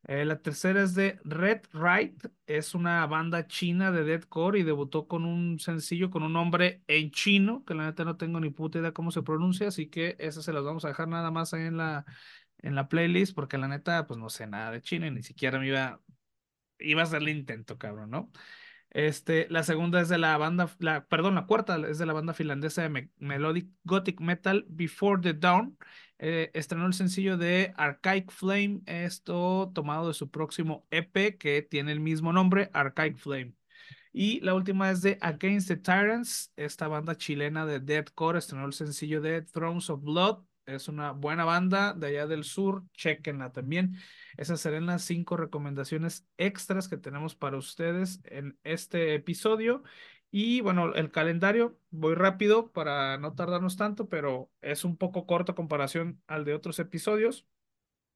Eh, la tercera es de Red Right, es una banda china de deathcore y debutó con un sencillo con un nombre en chino, que la neta no tengo ni puta idea cómo se pronuncia, así que esa se las vamos a dejar nada más ahí en la, en la playlist, porque la neta, pues no sé nada de chino y ni siquiera me iba, iba a hacer el intento, cabrón, ¿no? Este, la segunda es de la banda, la, perdón, la cuarta es de la banda finlandesa de Melodic Gothic Metal Before the Dawn. Eh, estrenó el sencillo de Archaic Flame, esto tomado de su próximo EP que tiene el mismo nombre, Archaic Flame. Y la última es de Against the Tyrants, esta banda chilena de deathcore estrenó el sencillo de Thrones of Blood. Es una buena banda de allá del sur, chequenla también. Esas serán las cinco recomendaciones extras que tenemos para ustedes en este episodio. Y bueno, el calendario, voy rápido para no tardarnos tanto, pero es un poco corto comparación al de otros episodios.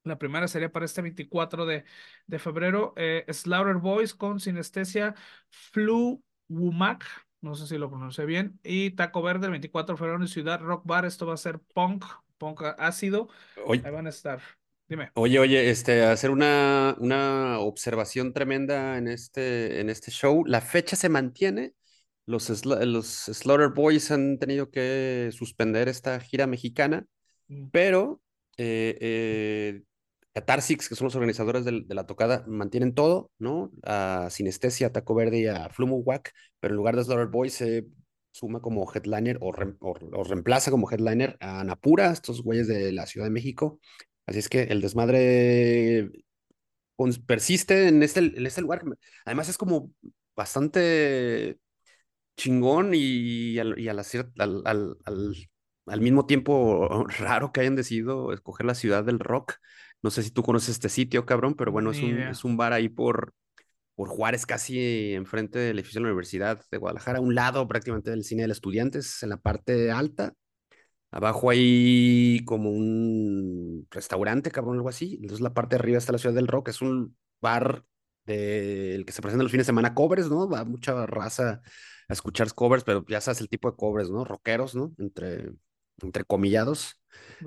La primera sería para este 24 de, de febrero, eh, Slaughter Boys con Sinestesia Flu Wumak, no sé si lo pronuncié bien, y Taco Verde el 24 de febrero en Ciudad Rock Bar, esto va a ser punk, punk ácido, ahí van a estar. Dime. Oye, oye, este, hacer una, una observación tremenda en este, en este show. La fecha se mantiene. Los, los Slaughter Boys han tenido que suspender esta gira mexicana, mm. pero eh, eh, que son los organizadores de, la tocada, mantienen todo, ¿no? A Sinestesia, Taco Verde y a Flumuwack, pero en lugar de Slaughter Boys se suma como headliner o, o, reemplaza como headliner a Napura, estos güeyes de la Ciudad de México, Así es que el desmadre persiste en este, en este lugar. Además es como bastante chingón y, al, y al, al, al, mismo tiempo raro que hayan decidido escoger la ciudad del rock. No sé si tú conoces este sitio, cabrón, pero bueno, es un, es un bar ahí por, por Juárez, casi enfrente del edificio de la Universidad de Guadalajara, a un lado prácticamente del cine de los estudiantes, en la parte alta. Abajo hay como un restaurante, cabrón, algo así. Entonces la parte de arriba está la Ciudad del Rock, es un bar del que se presenta los fines de semana covers, ¿no? Va mucha raza a escuchar covers, pero ya sabes el tipo de covers, ¿no? Rockeros, ¿no? Entre, entre comillados.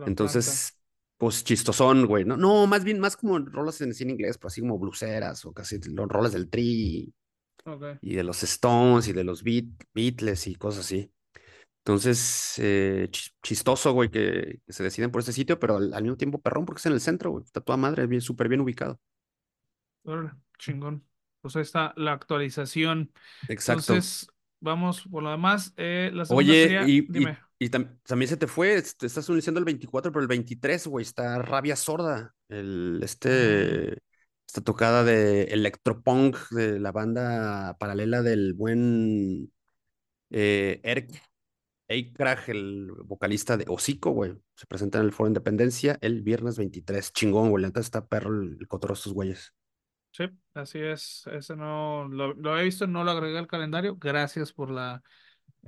Entonces, pues chistosón, güey, ¿no? No, más bien, más como rolas en cine inglés, pues así como bluseras o casi los roles del Tri. Y de los Stones y de los Beatles y cosas así. Entonces, eh, chistoso, güey, que, se deciden por este sitio, pero al, mismo tiempo perrón porque es en el centro, güey. Está toda madre, bien, súper bien ubicado. chingón. Pues ahí está la actualización. Exacto. Entonces, vamos por lo demás. Eh, la Oye, y, y, también se te fue, te estás diciendo el 24, pero el 23, güey, está Rabia Sorda. El, este, esta tocada de electropunk de la banda paralela del buen eh, Eric Eikrach, el vocalista de Hocico, güey, se presenta en el Foro Independencia el viernes 23. Chingón, güey. Entonces está perro el, el de estos güeyes. Sí, así es. Ese no lo, lo, he visto, no lo agregué al calendario. Gracias por la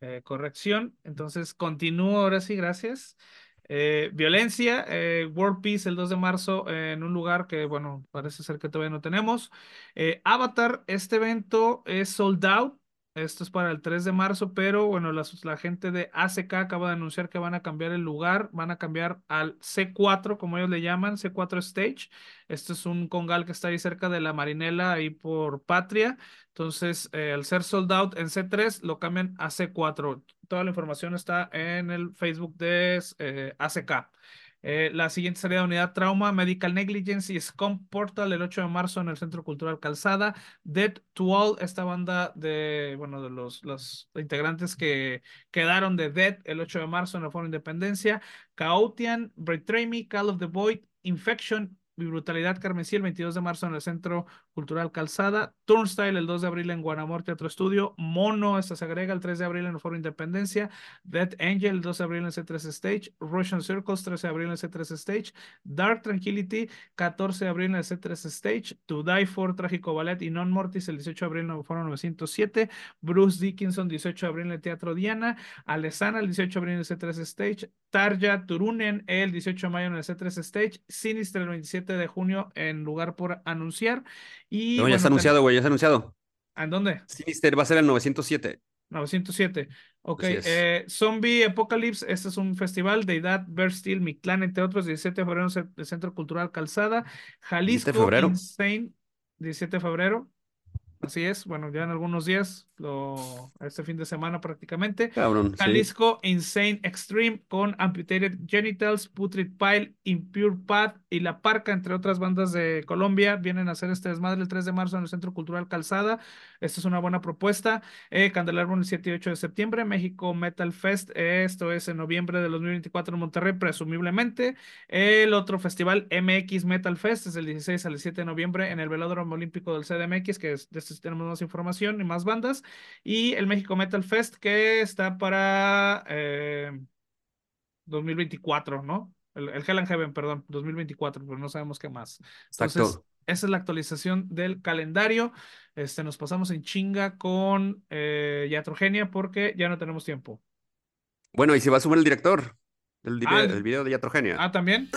eh, corrección. Entonces continúo ahora sí, gracias. Eh, violencia, eh, World Peace el 2 de marzo en un lugar que, bueno, parece ser que todavía no tenemos. Avatar, este evento es sold out. Esto es para el 3 de marzo, pero bueno, la, gente de ACK acaba de anunciar que van a cambiar el lugar, van a cambiar al C4, como ellos le llaman, C4 Stage. Este es un congal que está ahí cerca de la Marinela, ahí por Patria. Entonces, eh, al ser sold out en C3, lo cambian a C4. Toda la información está en el Facebook de eh, ACK. Eh, la siguiente sería Unidad Trauma, Medical Negligence y Scum Portal el 8 de marzo en el Centro Cultural Calzada. Dead to All, esta banda de, bueno, de los, los integrantes que quedaron de Dead el 8 de marzo en el Foro Independencia. Chaotian, Betray Me, Call of the Void, Infection mi brutalidad carmesí el 22 de marzo en el Centro Cultural Calzada. Turnstile el 2 de abril en Guanamor Teatro Estudio. Mono, esta se agrega el 3 de abril en el Foro Independencia. Dead Angel el 2 de abril en el C3 Stage. Russian Circles 13 de abril en el C3 Stage. Dark Tranquility 14 de abril en el C3 Stage. To Die For Trágico Ballet y Non Mortis el 18 de abril en el Foro 907. Bruce Dickinson 18 de abril en el Teatro Diana. Alesana el 18 de abril en el C3 Stage. Tarja Turunen el 18 de mayo en el C3 Stage. Sinister el 27 de junio en lugar por anunciar. Y, no, ya está anunciado, güey, ya está anunciado. ¿En dónde? Sinister va a ser el 907. 907. Ok. Eh, Zombie Apocalypse, este es un festival, Deidad, Steel, Mi Clan, entre otros, 17 de febrero en el Centro Cultural Calzada. Jalisco, febrero. Insane, 17 de febrero. Así es, bueno, ya en algunos días, lo, este fin de semana prácticamente. Jalisco Insane Extreme con Amputated Genitals, Putrid Pile, Impure Path y La Parca, entre otras bandas de Colombia, vienen a hacer este desmadre el 3 de marzo en el Centro Cultural Calzada. Esta es una buena propuesta. Eh, Candelabro el 7 y 8 de septiembre. México Metal Fest, esto es en noviembre de 2024 en Monterrey, presumiblemente. El otro festival MX Metal Fest es el 16 al 7 de noviembre en el Velódromo Olímpico del CDMX, que es de este tenemos más información y más bandas. Y el México Metal Fest, que está para 2024, eh, ¿no? El, el, Hell and Heaven, perdón, 2024, pero no sabemos qué más. Entonces, esa es la actualización del calendario. Este, nos pasamos en chinga con eh, Yatrogenia porque ya no tenemos tiempo. Bueno, y si va a sumar el director del ah, el video de Yatrogenia. Ah, también.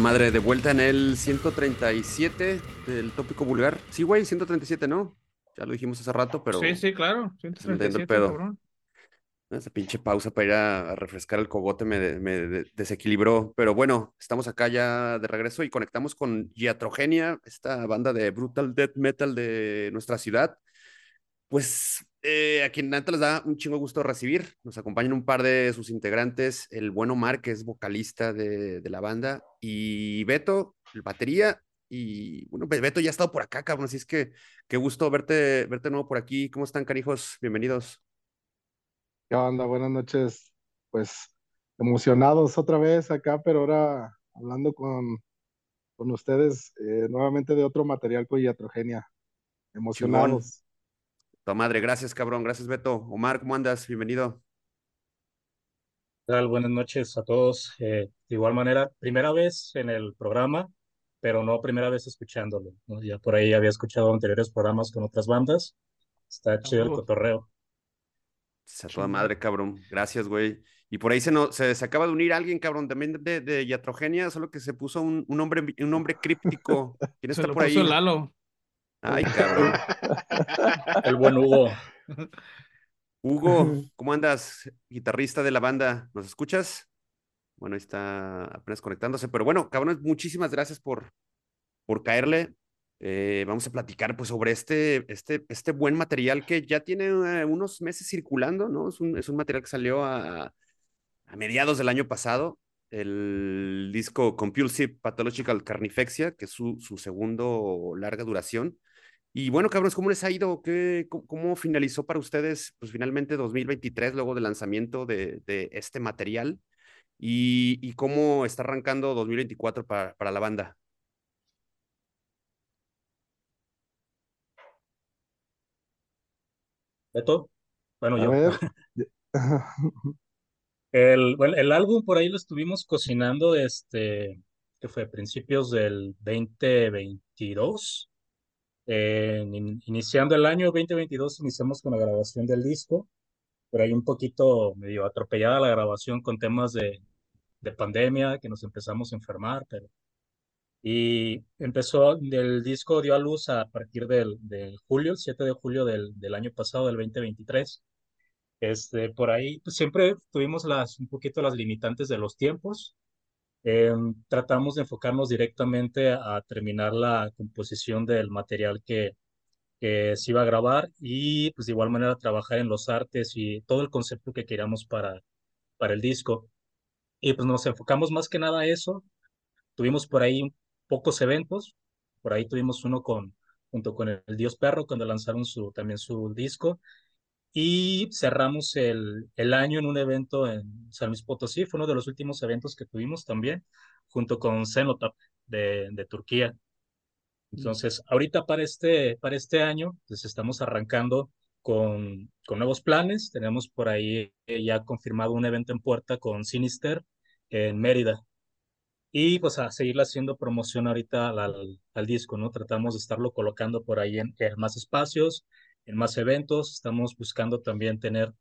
Madre, de vuelta en el 137 del tópico vulgar. Sí, güey, 137, ¿no? Ya lo dijimos hace rato, pero. Sí, sí, claro. 137, el pedo. Esa pinche pausa para ir a, refrescar el cogote me, desequilibró. Pero bueno, estamos acá ya de regreso y conectamos con Giatrogenia, esta banda de brutal death metal de nuestra ciudad. Pues eh, a quien neta les da un chingo gusto recibir. Nos acompañan un par de sus integrantes, el bueno Omar, que es vocalista de, la banda, y Beto, el batería. Y bueno, pues Beto ya ha estado por acá, cabrón, así es que qué gusto verte, verte nuevo por aquí. ¿Cómo están, carijos? Bienvenidos. ¿Qué onda? Buenas noches. Pues emocionados otra vez acá, pero ahora hablando con, con ustedes eh, nuevamente de otro material con iatrogenia. Emocionados. Tu madre, gracias, cabrón. Gracias, Beto. Omar, ¿cómo andas? Bienvenido. ¿Qué tal? Buenas noches a todos. Eh, de igual manera, primera vez en el programa, pero no primera vez escuchándolo. Ya por ahí había escuchado anteriores programas con otras bandas. Está ah, chido el cotorreo. A toda madre, cabrón. Gracias, güey. Y por ahí se, no, se, acaba de unir alguien, cabrón, también de, de Yatrogenia, solo que se puso un, un nombre, un nombre críptico. ¿Quién está por ahí? Lalo. Ay, cabrón. El buen Hugo. Hugo, ¿cómo andas? Guitarrista de la banda, ¿nos escuchas? Bueno, ahí está apenas conectándose, pero bueno, cabrón, muchísimas gracias por, por caerle. Eh, vamos a platicar pues sobre este, este, este buen material que ya tiene eh, unos meses circulando, ¿no? Es un, es un material que salió a, a mediados del año pasado el disco Compulsive Pathological Carnifexia, que es su, su segundo larga duración. Y bueno, cabros, ¿cómo les ha ido? ¿Qué, cómo, finalizó para ustedes, pues finalmente 2023, luego del lanzamiento de, de este material? Y, y, cómo está arrancando 2024 para, para la banda? ¿Beto? Bueno, yo. el, bueno, el álbum por ahí lo estuvimos cocinando desde, que fue principios del 2022 iniciando el año 2022 iniciamos con la grabación del disco, pero hay un poquito medio atropellada la grabación con temas de, de pandemia, que nos empezamos a enfermar, pero... Y empezó, el disco dio a luz a partir del, del julio, el 7 de julio del, del año pasado, del 2023. Este, por ahí pues, siempre tuvimos las, un poquito las limitantes de los tiempos, Em, tratamos de enfocarnos directamente a terminar la composición del material que, se iba a grabar y pues de igual manera trabajar en los artes y todo el concepto que queríamos para, para el disco. Y pues nos enfocamos más que nada a eso. Tuvimos por ahí pocos eventos. Por ahí tuvimos uno con, junto con el, Dios Perro cuando lanzaron su, también su disco. Y cerramos el, el año en un evento en San Luis Potosí. Fue uno de los últimos eventos que tuvimos también, junto con Cenotap de, de Turquía. Entonces, ahorita para este, para este año, pues estamos arrancando con, con nuevos planes. Tenemos por ahí ya confirmado un evento en puerta con Sinister en Mérida. Y pues a seguir haciendo promoción ahorita al, al, disco, ¿no? Tratamos de estarlo colocando por ahí en, en más espacios, en más eventos. Estamos buscando también tener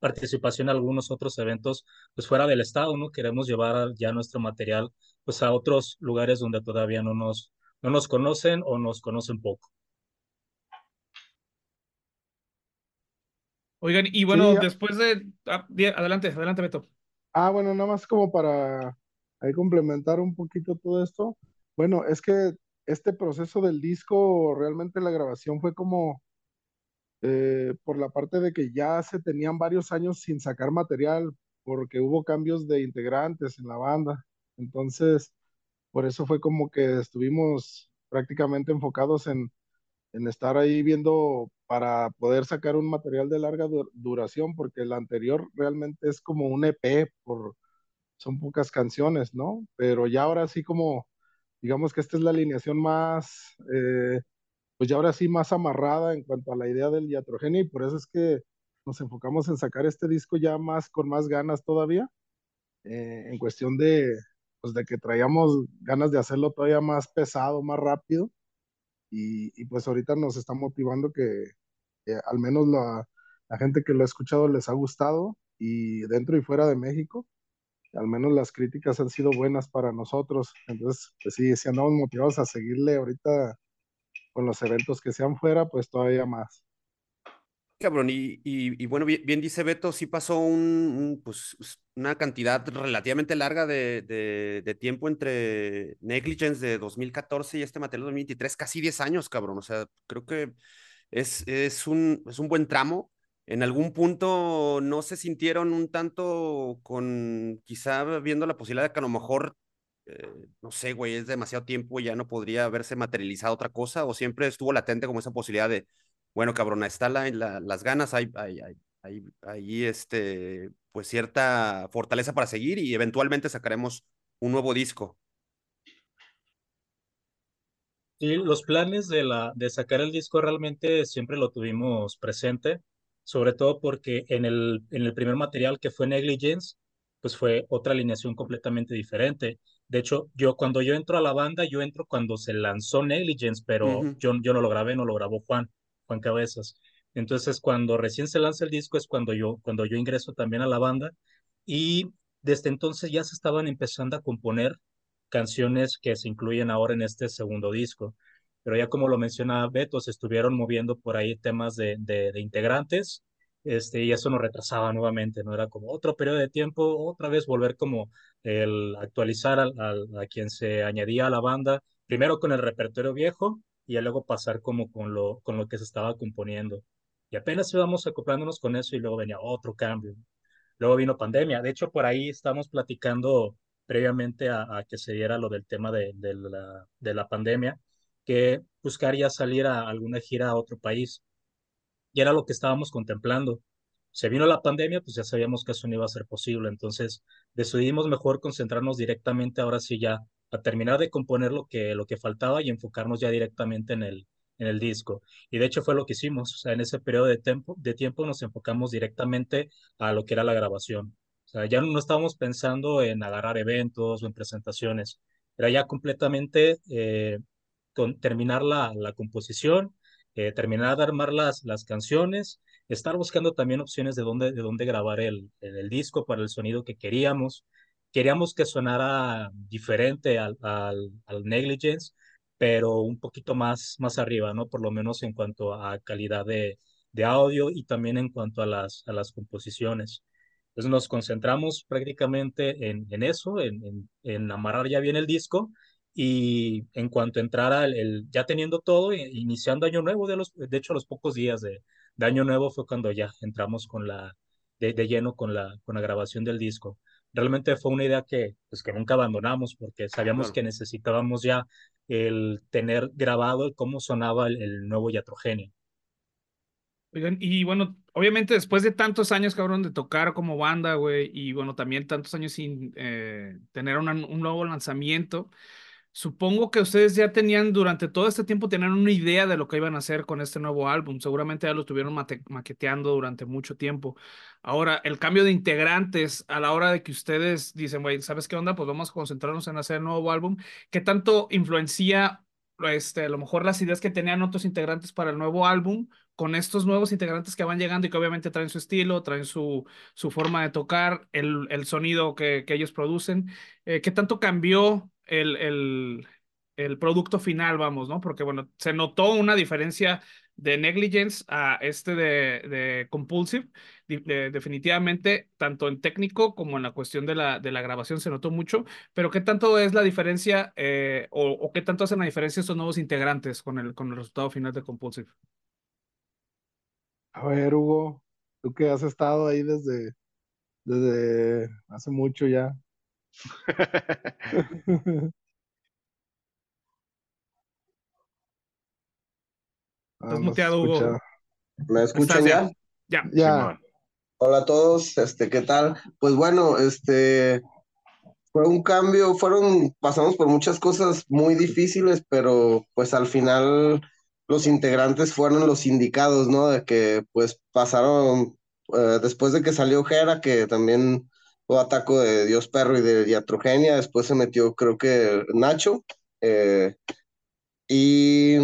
participación en algunos otros eventos pues fuera del estado, ¿no? Queremos llevar ya nuestro material pues a otros lugares donde todavía no nos no nos conocen o nos conocen poco. Oigan, y bueno, después de... Ah, adelante, adelante, Beto. Ah, bueno, nada más como para ahí complementar un poquito todo esto. Bueno, es que este proceso del disco, realmente la grabación fue como eh, por la parte de que ya se tenían varios años sin sacar material, porque hubo cambios de integrantes en la banda. Entonces, por eso fue como que estuvimos prácticamente enfocados en, en estar ahí viendo para poder sacar un material de larga duración, porque el anterior realmente es como un EP, por, son pocas canciones, ¿no? Pero ya ahora sí como, digamos que esta es la alineación más, eh, pues ya ahora sí más amarrada en cuanto a la idea del diatrogenia y por eso es que nos enfocamos en sacar este disco ya más con más ganas todavía, eh, en cuestión de, pues de que traíamos ganas de hacerlo todavía más pesado, más rápido. Y, y pues ahorita nos está motivando que, al menos la, gente que lo ha escuchado les ha gustado y dentro y fuera de México, al menos las críticas han sido buenas para nosotros. Entonces, pues sí, si andamos motivados a seguirle ahorita con los eventos que sean fuera, pues todavía más. Cabrón, y, y, bueno, bien, dice Beto, sí pasó un, pues, una cantidad relativamente larga de, de, tiempo entre Negligence de 2014 y este material de 2023, casi 10 años, cabrón. O sea, creo que es, es, un, es un buen tramo. En algún punto no se sintieron un tanto con, quizá viendo la posibilidad de que a lo mejor, eh, no sé, güey, es demasiado tiempo y ya no podría haberse materializado otra cosa, o siempre estuvo latente como esa posibilidad de bueno, cabrona, está la, las ganas, hay, hay, hay, hay, este, pues cierta fortaleza para seguir y eventualmente sacaremos un nuevo disco. Sí, los planes de, la, de sacar el disco realmente siempre lo tuvimos presente, sobre todo porque en el, en el primer material que fue Negligence, pues fue otra alineación completamente diferente. De hecho, yo cuando yo entro a la banda, yo entro cuando se lanzó Negligence, pero yo, yo no lo grabé, no lo grabó Juan. Juan Cabezas. Entonces, cuando recién se lanza el disco es cuando yo, cuando yo ingreso también a la banda y desde entonces ya se estaban empezando a componer canciones que se incluyen ahora en este segundo disco. Pero ya como lo menciona Beto, se estuvieron moviendo por ahí temas de, de, integrantes este, y eso nos retrasaba nuevamente, ¿no? Era como otro periodo de tiempo, otra vez volver como el actualizar a quien se añadía a la banda, primero con el repertorio viejo y luego pasar como con lo, con lo que se estaba componiendo. Y apenas íbamos acoplándonos con eso y luego venía otro cambio. Luego vino pandemia. De hecho, por ahí estamos platicando previamente a, que se diera lo del tema de, de, la, de la pandemia, que buscaría salir a alguna gira a otro país. Y era lo que estábamos contemplando. Se vino la pandemia, pues ya sabíamos que eso no iba a ser posible. Entonces decidimos mejor concentrarnos directamente ahora sí ya a terminar de componer lo que, lo que faltaba y enfocarnos ya directamente en el, en el disco. Y de hecho fue lo que hicimos. O sea, en ese periodo de tiempo, de tiempo nos enfocamos directamente a lo que era la grabación. O sea, ya no estábamos pensando en agarrar eventos o en presentaciones. Era ya completamente eh, con, terminar la, la composición, eh, terminar de armar las, las canciones, estar buscando también opciones de dónde, de dónde grabar el, el disco para el sonido que queríamos queríamos que sonara diferente al, al, Negligence, pero un poquito más, más arriba, ¿no? Por lo menos en cuanto a calidad de, de audio y también en cuanto a las, a las composiciones. Entonces nos concentramos prácticamente en, en eso, en, en, en, amarrar ya bien el disco y en cuanto entrara el, ya teniendo todo, iniciando año nuevo, de, los, de hecho a los pocos días de, de año nuevo fue cuando ya entramos con la, de, de, lleno con la, con la grabación del disco. Realmente fue una idea que, pues, que nunca abandonamos porque sabíamos claro. que necesitábamos ya el tener grabado cómo sonaba el, el nuevo Yatrogenia. Oigan, y bueno, obviamente después de tantos años, cabrón, de tocar como banda, güey, y bueno, también tantos años sin eh, tener una, un nuevo lanzamiento, supongo que ustedes ya tenían, durante todo este tiempo, tenían una idea de lo que iban a hacer con este nuevo álbum. Seguramente ya lo estuvieron maqueteando durante mucho tiempo. Ahora, el cambio de integrantes a la hora de que ustedes dicen, güey, ¿sabes qué onda? Pues vamos a concentrarnos en hacer el nuevo álbum. ¿Qué tanto influencia este, a lo mejor las ideas que tenían otros integrantes para el nuevo álbum con estos nuevos integrantes que van llegando y que obviamente traen su estilo, traen su, su forma de tocar, el, el sonido que, que ellos producen. Eh, ¿Qué tanto cambió el, el, el producto final, vamos, ¿no? Porque, bueno, se notó una diferencia de Negligence a este de, de Compulsive. De, de, definitivamente, tanto en técnico como en la cuestión de la, de la grabación se notó mucho, pero ¿qué tanto es la diferencia eh, o, o, qué tanto hacen la diferencia estos nuevos integrantes con el, con el resultado final de Compulsive? A ver, Hugo, tú que has estado ahí desde, desde hace mucho ya. Estás muteado, Hugo. ¿Me escuchan ya? Ya. Ya. Hola a todos, este, ¿qué tal? Pues bueno, este, fue un cambio, fueron, pasamos por muchas cosas muy difíciles, pero pues al final los integrantes fueron los indicados, ¿no? De que pues pasaron, eh, después de que salió Jera, que también fue ataco de Dios Perro y de Diatrogenia, después se metió creo que Nacho, eh, y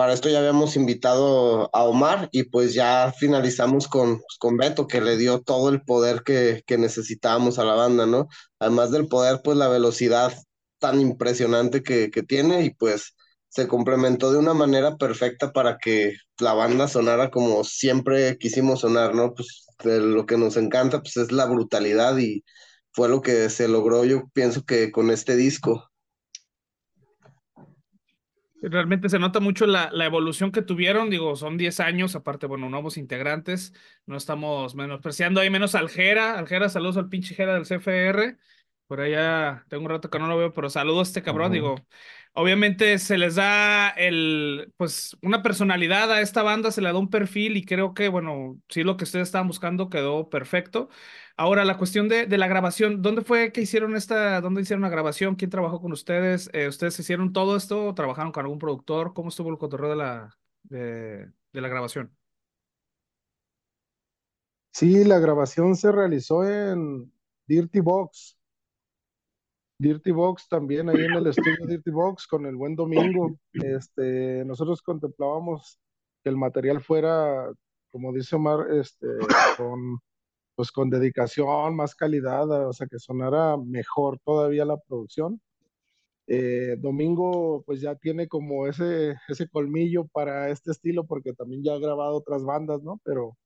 para esto ya habíamos invitado a Omar y pues ya finalizamos con, con Beto, que le dio todo el poder que, que necesitábamos a la banda, ¿no? Además del poder, pues la velocidad tan impresionante que, que tiene y pues se complementó de una manera perfecta para que la banda sonara como siempre quisimos sonar, ¿no? Pues lo que nos encanta pues es la brutalidad y fue lo que se logró yo pienso que con este disco. Realmente se nota mucho la, la, evolución que tuvieron, digo, son 10 años, aparte, bueno, nuevos integrantes, no estamos menospreciando ahí menos Aljera, Aljera, saludos al pinche Jera del CFR, por allá tengo un rato que no lo veo, pero saludos a este cabrón, uh -huh. digo, obviamente se les da el, pues, una personalidad a esta banda, se le da un perfil y creo que, bueno, sí, lo que ustedes estaban buscando quedó perfecto. Ahora, la cuestión de, de la grabación, ¿dónde fue que hicieron esta, dónde hicieron la grabación? ¿Quién trabajó con ustedes? Eh, ¿Ustedes hicieron todo esto? ¿Trabajaron con algún productor? ¿Cómo estuvo el cotorreo de la, de, de la grabación? Sí, la grabación se realizó en Dirty Box. Dirty Box también ahí en el estudio Dirty Box con el buen domingo. Este, nosotros contemplábamos que el material fuera, como dice Omar, este, con, pues con dedicación, más calidad, o sea, que sonara mejor todavía la producción. Eh, domingo pues ya tiene como ese, ese colmillo para este estilo porque también ya ha grabado otras bandas, ¿no? Pero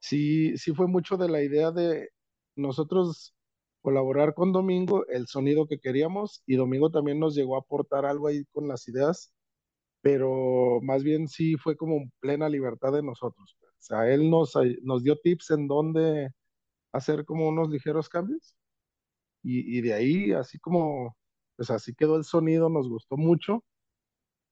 sí, sí fue mucho de la idea de nosotros colaborar con Domingo el sonido que queríamos y Domingo también nos llegó a aportar algo ahí con las ideas, pero más bien sí fue como plena libertad de nosotros. O sea, él nos, nos dio tips en dónde hacer como unos ligeros cambios y, y de ahí así como, pues así quedó el sonido, nos gustó mucho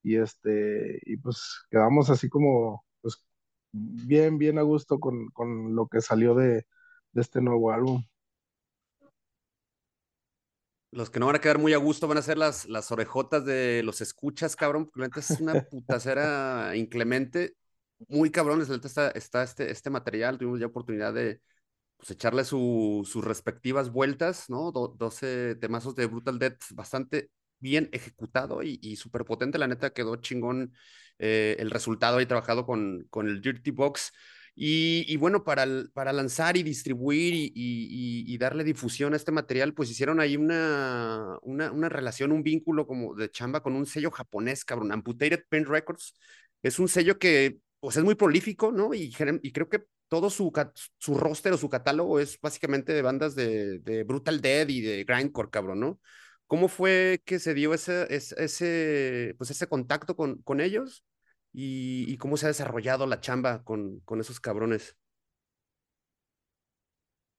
y este, y pues quedamos así como, pues bien, bien a gusto con, con lo que salió de, de este nuevo álbum. Los que no van a quedar muy a gusto van a ser las, las orejotas de los escuchas, cabrón, porque es una putacera inclemente. Muy cabrones, la neta está, está este, este material. Tuvimos ya oportunidad de pues, echarle su, sus respectivas vueltas, ¿no? Do, 12 temazos de Brutal Death bastante bien ejecutado y, y súper potente. La neta quedó chingón eh, el resultado ahí trabajado con, con el Dirty Box. Y, y, bueno, para, para lanzar y distribuir y, y, y, darle difusión a este material, pues hicieron ahí una, una, una, relación, un vínculo como de chamba con un sello japonés, cabrón, Amputated Pen Records. Es un sello que pues es muy prolífico, ¿no? Y, y creo que todo su, su roster o su catálogo es básicamente de bandas de, de Brutal Dead y de Grindcore, cabrón, ¿no? ¿Cómo fue que se dio ese, ese, pues ese contacto con, con ellos? Y, cómo se ha desarrollado la chamba con, con esos cabrones?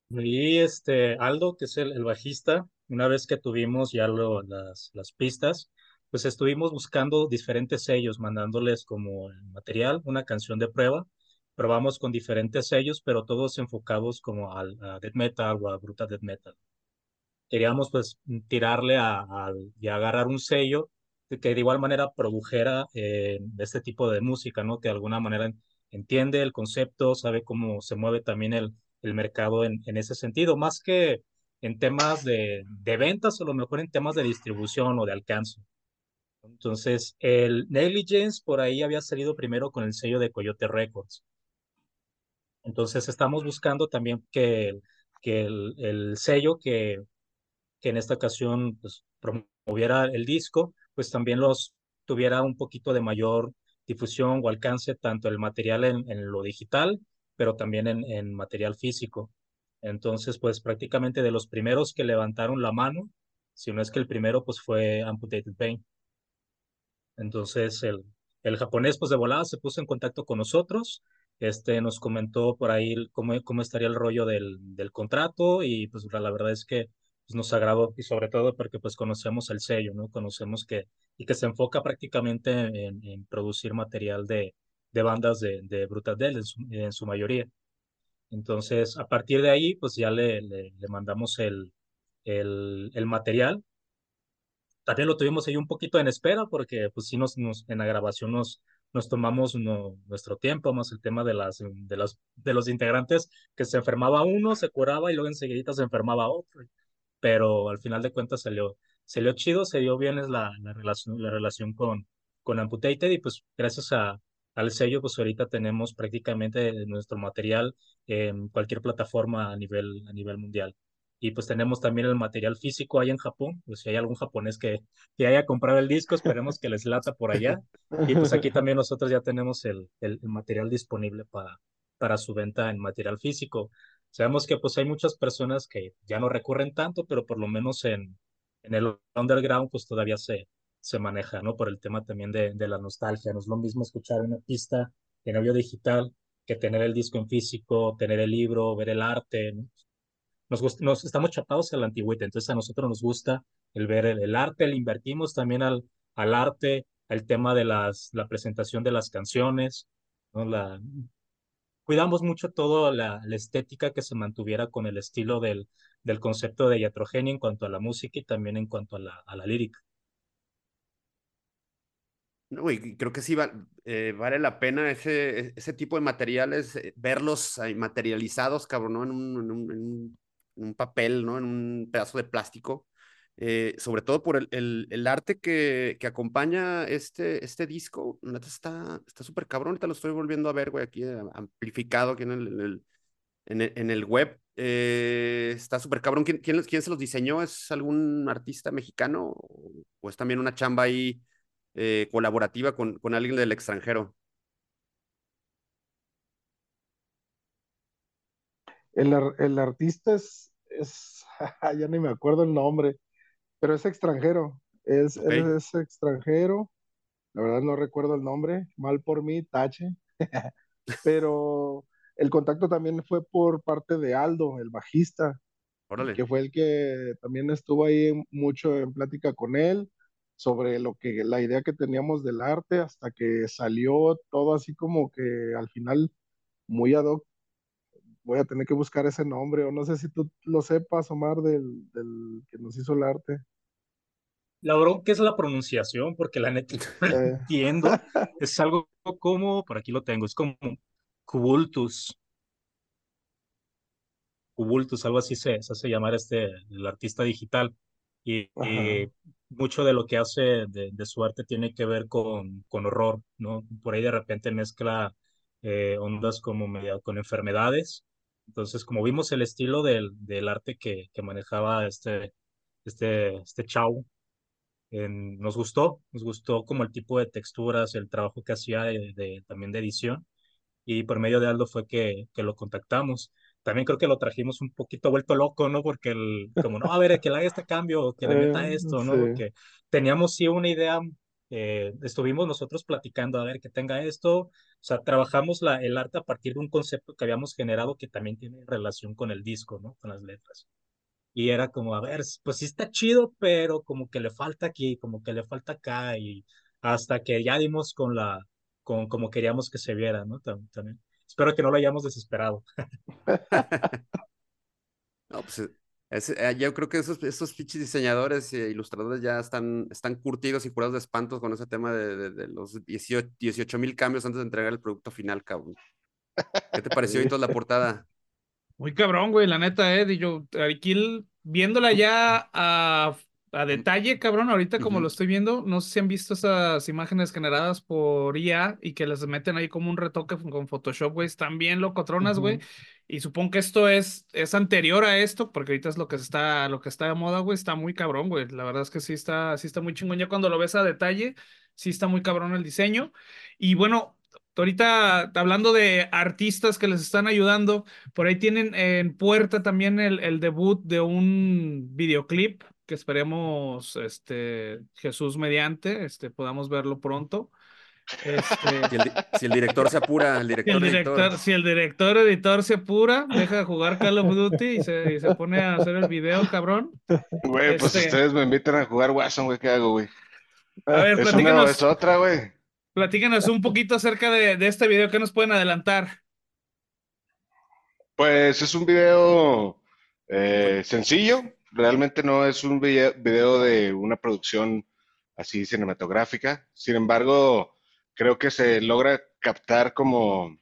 Y este Aldo, que es el, bajista, una vez que tuvimos ya lo, las, las pistas, pues estuvimos buscando diferentes sellos, mandándoles como el material, una canción de prueba. Probamos con diferentes sellos, pero todos enfocados como al, a death metal o a bruta death metal. Queríamos pues tirarle a, a, y agarrar un sello que de igual manera produjera eh, este tipo de música, ¿no? Que de alguna manera entiende el concepto, sabe cómo se mueve también el, el mercado en, en ese sentido, más que en temas de, de ventas o a lo mejor en temas de distribución o de alcance. Entonces, el Negligence por ahí había salido primero con el sello de Coyote Records. Entonces, estamos buscando también que, que el, el sello que, que en esta ocasión pues, promoviera el disco, pues también los tuviera un poquito de mayor difusión o alcance, tanto el material en, lo digital, pero también en, en material físico. Entonces, pues prácticamente de los primeros que levantaron la mano, si no es que el primero, pues fue Amputated Pain. Entonces el, el japonés pues de volada se puso en contacto con nosotros, este, nos comentó por ahí cómo, cómo estaría el rollo del, del contrato y pues la, la verdad es que pues, nos agradó y sobre todo porque pues conocemos el sello, ¿no? Conocemos que y que se enfoca prácticamente en, en producir material de, de bandas de, de Brutal Death en su, en su, mayoría. Entonces, a partir de ahí, pues ya le, le, le mandamos el, el, el material también lo tuvimos ahí un poquito en espera porque pues sí nos, nos en la grabación nos, nos tomamos no, nuestro tiempo, más el tema de, las, de, las, de los integrantes, que se enfermaba uno, se curaba y luego enseguida se enfermaba otro. Pero al final de cuentas salió, salió chido, se dio bien la, la, relación, la relación con, con Amputated y pues gracias a, al sello pues ahorita tenemos prácticamente nuestro material en cualquier plataforma a nivel, a nivel mundial y pues tenemos también el material físico ahí en Japón, pues si hay algún japonés que, que haya comprado el disco, esperemos que les lata por allá, y pues aquí también nosotros ya tenemos el, el, el, material disponible para, para su venta en material físico. Sabemos que pues hay muchas personas que ya no recurren tanto, pero por lo menos en, en el underground pues todavía se, se maneja, ¿no? Por el tema también de, de la nostalgia, no es lo mismo escuchar una pista en audio digital que tener el disco en físico, tener el libro, ver el arte, ¿no? nos, gusta, nos estamos chapados a la antigüita, entonces a nosotros nos gusta el ver el, el arte, le invertimos también al, al arte, el tema de las, la presentación de las canciones, ¿no? La, cuidamos mucho todo la, estética que se mantuviera con el estilo del, del concepto de iatrogenia en cuanto a la música y también en cuanto a la, a la lírica. No, y creo que sí eh, vale la pena ese, ese tipo de materiales, eh, verlos materializados, cabrón. En un, en un, en un papel, ¿no? En un pedazo de plástico, eh, sobre todo por el, el, arte que, que, acompaña este, este disco, neta está súper cabrón, ahorita lo estoy volviendo a ver, güey, aquí eh, amplificado aquí en el, en el, en el, web, eh, está súper cabrón, ¿Quién, ¿Quién, quién, se los diseñó? ¿Es algún artista mexicano o es también una chamba ahí colaborativa con, con alguien del extranjero? El, el artista es, es, ya ni me acuerdo el nombre, pero es extranjero, es, okay. es, es, extranjero, la verdad no recuerdo el nombre, mal por mí, tache, pero el contacto también fue por parte de Aldo, el bajista, Órale. que fue el que también estuvo ahí mucho en plática con él sobre lo que la idea que teníamos del arte hasta que salió todo así como que al final muy ad hoc voy a tener que buscar ese nombre, o no sé si tú lo sepas, Omar, del, del que nos hizo el arte. La bronca es la pronunciación, porque la neta no eh. entiendo. es algo como, por aquí lo tengo, es como Cubultus. Cubultus, algo así se, se hace llamar este, el artista digital. Y, y, mucho de lo que hace de, de, su arte tiene que ver con, con horror, ¿no? Por ahí de repente mezcla eh, ondas como media, con enfermedades entonces, como vimos el estilo del, del arte que, que, manejaba este, este, este chau, en, nos gustó, nos gustó como el tipo de texturas, el trabajo que hacía de, de, también de edición. y por medio de Aldo fue que, que lo contactamos. También creo que lo trajimos un poquito vuelto loco, ¿no? Porque el, como, no, a ver, que le haga este cambio, que le meta Eh, esto, ¿no? Porque teníamos sí una idea, eh, estuvimos nosotros platicando, a ver, que tenga esto, o sea, trabajamos la, el arte a partir de un concepto que habíamos generado que también tiene relación con el disco, ¿no? Con las letras. Y era como, a ver, pues sí está chido, pero como que le falta aquí, como que le falta acá, y hasta que ya dimos con la, con como queríamos que se viera, ¿no? Tam- También. Espero que no lo hayamos desesperado. No, pues eh, es- eh, yo creo que esos, esos pinches diseñadores e ilustradores ya están, están curtidos y curados de espantos con ese tema de, de- de los 18 mil cambios antes de entregar el producto final, cabrón. ¿Qué te pareció toda la portada? Muy cabrón, güey, la neta, eh. y yo aquí viéndola ya a, a detalle, cabrón, ahorita como lo estoy viendo, no sé si han visto esas imágenes generadas por IA y que les meten ahí como un retoque con Photoshop, güey, están bien locotronas, güey. Ujú. Y supongo que esto es, es anterior a esto, porque ahorita es lo que está, lo que está de moda, güey, está muy cabrón, güey. La verdad es que sí está, sí está muy chingón. Ya cuando lo ves a detalle, sí está muy cabrón el diseño. Y bueno, ahorita hablando de artistas que les están ayudando. Por ahí tienen en puerta también el, el debut de un videoclip que esperemos, este, Jesús mediante, este, podamos verlo pronto. Este, Si el, di- si el director se apura, el si director, el editor. director, si el director editor se apura, deja de jugar Call of Duty y se, y se pone a hacer el video, cabrón. Güey, pues Este- ustedes me invitan a jugar Warzone, güey, ¿qué hago, güey? A ver, Es una otra, güey. platícanos un poquito acerca de, de este video que nos pueden adelantar. Pues es un video eh, sencillo, realmente no es un video, de una producción así cinematográfica. Sin embargo, creo que se logra captar como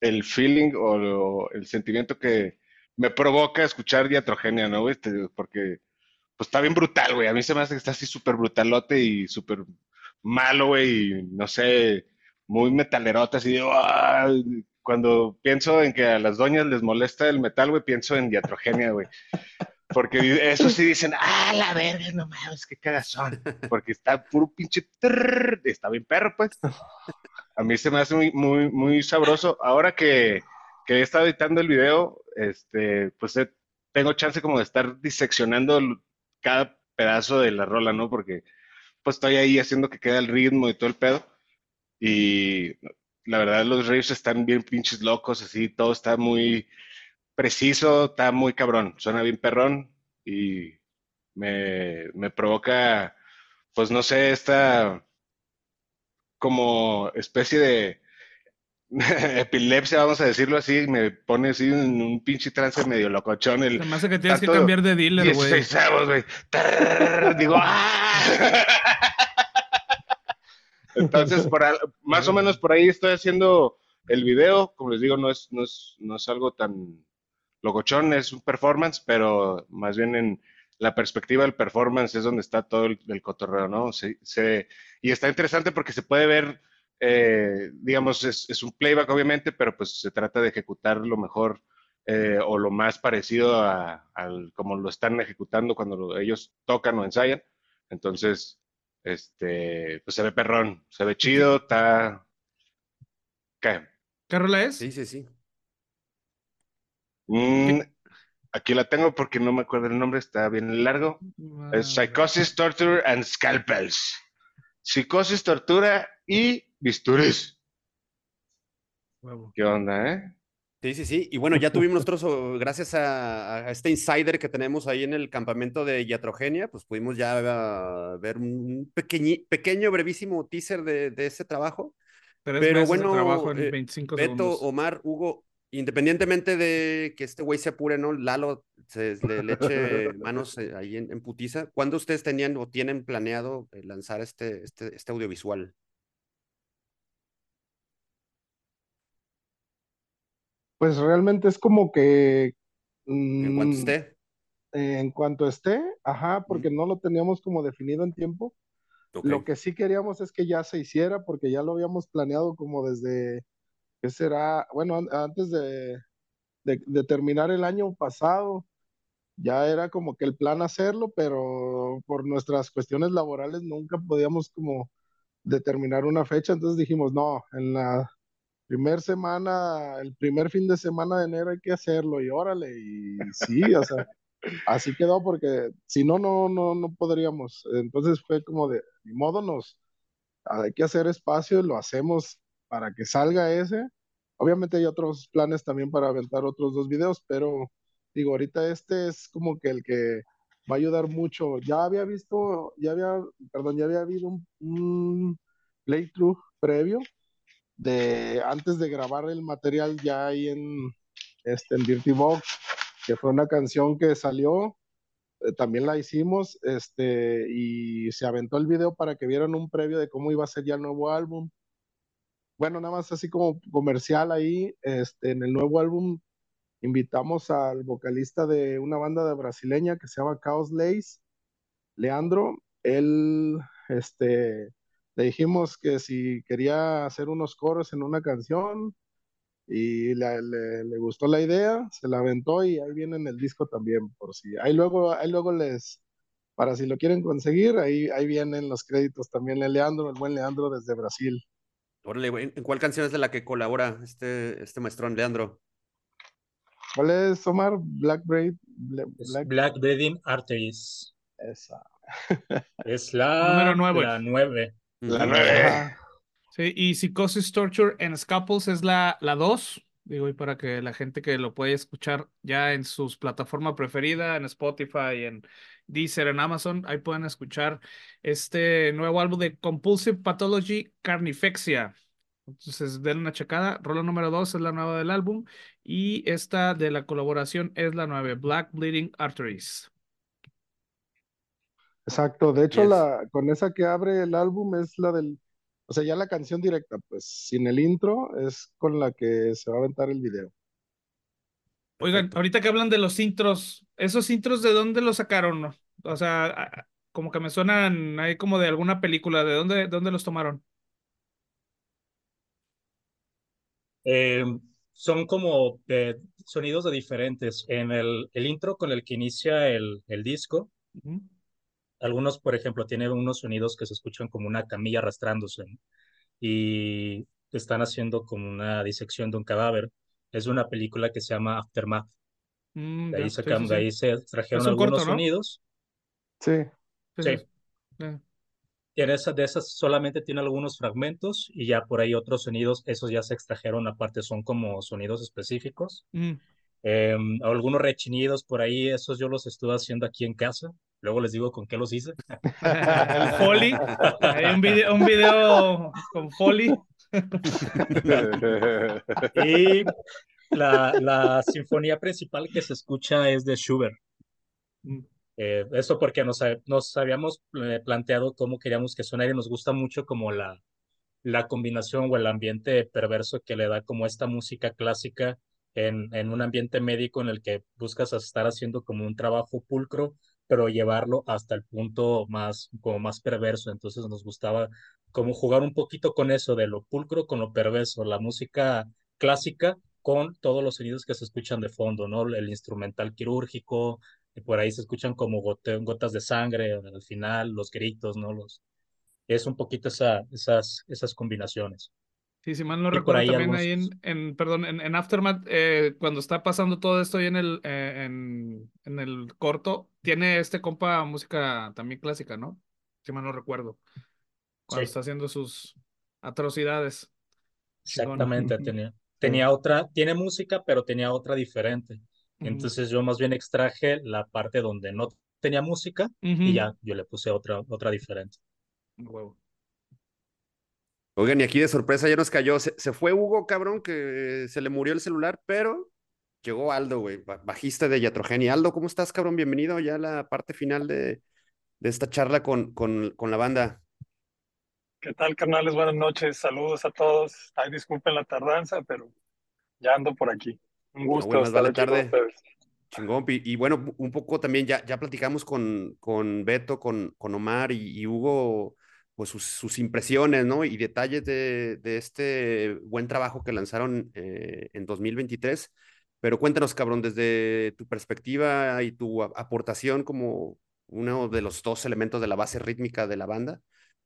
el feeling o lo- el sentimiento que me provoca escuchar Diatrogenia, ¿no, güey? Este, Porque pues está bien brutal, güey. A mí se me hace que está así súper brutalote y súper malo, güey. No sé, muy metalerote, así de... Cuando pienso en que a las doñas les molesta el metal, güey, pienso en Diatrogenia, güey. Porque eso sí dicen, ah, la verga, no mames, qué cagazón. Porque está puro pinche... trrr, está bien perro, pues. A mí se me hace muy, muy, muy sabroso. Ahora que, que he estado editando el video, este, pues he- tengo chance como de estar diseccionando cada pedazo de la rola, ¿no? Porque pues estoy ahí haciendo que quede el ritmo y todo el pedo. Y la verdad los riffs están bien pinches locos, así, todo está muy preciso, está muy cabrón, suena bien perrón y me, me provoca, pues no sé, esta como especie de epilepsia, vamos a decirlo así, me pone así en un pinche trance medio locochón. El, me hace que tienes que cambiar de dealer, güey. 16 avos, güey. Digo, ¡ah! Entonces, por al- más o menos por ahí estoy haciendo el video. Como les digo, no es, no es, no es algo tan locochón, es un performance, pero más bien en la perspectiva del performance es donde está todo el, el cotorreo, ¿no? Se, se- y está interesante porque se puede ver, eh, digamos, es, es un playback obviamente, pero pues se trata de ejecutar lo mejor eh, o lo más parecido a, al como lo están ejecutando cuando lo- ellos tocan o ensayan. Entonces, este, pues se ve perrón, se ve chido, está... ¿Qué? ¿Qué rola es? Sí, sí, sí. Mm, aquí la tengo porque no me acuerdo el nombre, está bien largo. Es Psychosis, Torture and Scalpels. Psicosis, tortura y bisturis. Huevo. ¿Qué onda, eh? Sí, sí, sí. Y bueno, ya tuvimos nosotros, gracias a, a este insider que tenemos ahí en el campamento de Iatrogenia, pues pudimos ya ah, ver un pequeñi- pequeño, brevísimo teaser de, de ese trabajo. Tres Pero meses de bueno, trabajo en eh, 25 Beto, segundos. Omar, Hugo, independientemente de que este güey se apure, ¿no? Lalo se le, le eche manos eh, ahí en, en putiza. ¿Cuándo ustedes tenían o tienen planeado eh, lanzar este, este, este audiovisual? Pues realmente es como que En cuanto mm, esté. en cuanto esté, ajá, porque no lo teníamos como definido en tiempo. Lo que sí queríamos es que ya se hiciera, porque ya lo habíamos planeado como desde, ¿qué será? Bueno, an- antes de, de, de terminar el año pasado, ya era como que el plan hacerlo, pero por nuestras cuestiones laborales nunca podíamos como determinar una fecha, entonces dijimos, no, en la, primer semana, el primer fin de semana de enero hay que hacerlo y órale, y sí, o sea, así quedó porque si no, no, no, no podríamos. Entonces fue como de, ni modo, nos, hay que hacer espacio, lo hacemos para que salga ese. Obviamente hay otros planes también para aventar otros dos videos, pero digo, ahorita este es como que el que va a ayudar mucho. Ya había visto, ya había, perdón, ya había habido un, playthrough previo de antes de grabar el material ya ahí en, este, en Dirty Box, que fue una canción que salió, eh, también la hicimos, este, y se aventó el video para que vieran un previo de cómo iba a ser ya el nuevo álbum. Bueno, nada más así como comercial ahí, este, en el nuevo álbum invitamos al vocalista de una banda brasileña que se llama Chaos Lace, Leandro. Él, este, le dijimos que si quería hacer unos coros en una canción y le, le, gustó la idea, se la aventó y ahí viene en el disco también, por si. Ahí luego, ahí luego les, para si lo quieren conseguir, ahí, ahí vienen los créditos también de Leandro, el buen Leandro desde Brasil. Órale, ¿en cuál canción es de la que colabora este, este maestrón, Leandro? ¿Cuál es, Omar? Black Braid. Black, Black Braiding Arteries. Esa. es la, Número la nueve. La nueve. Sí, y Psychosis Torture en Scaples es la, la dos. Digo, y para que la gente que lo puede escuchar ya en sus plataforma preferida, en Spotify, en Deezer, en Amazon, ahí pueden escuchar este nuevo álbum de Compulsive Pathology Carnifexia. Entonces, den una checada. Rola número dos es la nueva del álbum. Y esta de la colaboración es la nueve, Black Bleeding Arteries. Exacto, de hecho la con esa que abre el álbum es la del, o sea, ya la canción directa, pues sin el intro es con la que se va a aventar el video. Oigan, ahorita que hablan de los intros, ¿esos intros de dónde los sacaron? O sea, como que me suenan ahí como de alguna película, ¿de dónde, de dónde los tomaron? Eh, son como eh, sonidos de diferentes. En el, el, intro con el que inicia el, el disco, algunos, por ejemplo, tienen unos sonidos que se escuchan como una camilla arrastrándose y están haciendo como una disección de un cadáver. Es una película que se llama Aftermath. Mm, de, ahí sí, sacan, sí, de ahí sí. se un algunos corto, ¿no? sonidos. Sí, Sí, Sí. sí. Eh, Y en esa, de esas solamente tiene algunos fragmentos y ya por ahí otros sonidos, esos ya se extrajeron aparte, son como sonidos específicos. mm. Eh, algunos rechinidos por ahí, esos yo los estuve haciendo aquí en casa. Luego les digo con qué los hice. El Foley. Hay un video, un video con Foley. Y la, la sinfonía principal que se escucha es de Schubert. Mm. Eh, eso porque nos, nos habíamos eh, planteado cómo queríamos que sonara y nos gusta mucho como la, la combinación o el ambiente perverso que le da como esta música clásica en, en un ambiente médico en el que buscas estar haciendo como un trabajo pulcro, pero llevarlo hasta el punto más, como más perverso. Entonces nos gustaba como jugar un poquito con eso de lo pulcro con lo perverso, la música clásica con todos los sonidos que se escuchan de fondo, ¿no? El instrumental quirúrgico, y por ahí se escuchan como gotas de sangre al final, los gritos, ¿no? Los, es un poquito esa, esas, esas combinaciones. Sí, si mal no recuerdo, ahí también algunos- ahí en, en perdón, en, en Aftermath, eh, cuando está pasando todo esto ahí en el, eh, en, en el corto, tiene este compa música también clásica, ¿no? Si mal no recuerdo. Cuando Sí. está haciendo sus atrocidades. Exactamente, tenía, tenía otra, tiene música, pero tenía otra diferente. Entonces yo más bien extraje la parte donde no tenía música y ya yo le puse otra, otra diferente. Huevo. Oigan, y aquí de sorpresa ya nos cayó. Se, se fue Hugo, cabrón, que se le murió el celular, pero llegó Aldo, güey, ba- bajista de Yatrogenia. Aldo, ¿cómo estás, cabrón? Bienvenido ya a la parte final de, de esta charla con, con, con la banda. ¿Qué tal, carnales? Buenas noches. Saludos a todos. Ay, disculpen la tardanza, pero ya ando por aquí. Un gusto bueno, más estar aquí con tarde. ustedes. Chingón. Y, y bueno, un poco también ya, ya platicamos con, con Beto, con, con Omar y, y Hugo, pues sus, sus impresiones, ¿no? Y detalles de, de este buen trabajo que lanzaron eh, en 2023. Pero cuéntanos, cabrón, desde tu perspectiva y tu aportación como uno de los dos elementos de la base rítmica de la banda,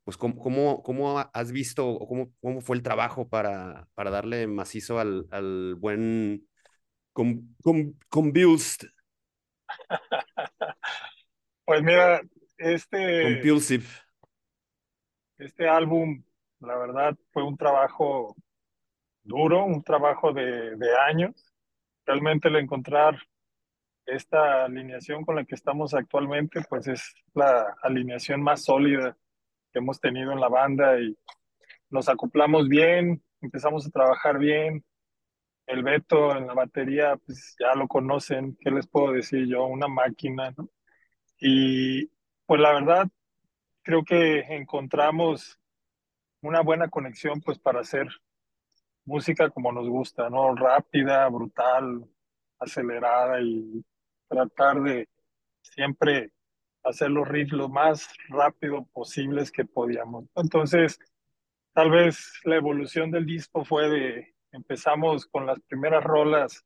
pues cómo, cómo, has visto o cómo, cómo fue el trabajo para, para darle macizo al, al buen con, con, pues mira, este... Compulsive. Este álbum, la verdad, fue un trabajo duro, un trabajo de, de años. Realmente el encontrar esta alineación con la que estamos actualmente, pues es la alineación más sólida que hemos tenido en la banda y nos acoplamos bien, empezamos a trabajar bien. El Beto en la batería, pues ya lo conocen, ¿qué les puedo decir yo? Una máquina, ¿no? Y pues la verdad, creo que encontramos una buena conexión pues para hacer música como nos gusta, ¿no? Rápida, brutal, acelerada y tratar de siempre hacer los riffs lo más rápido posibles que podíamos. Entonces, tal vez la evolución del disco fue de, empezamos con las primeras rolas,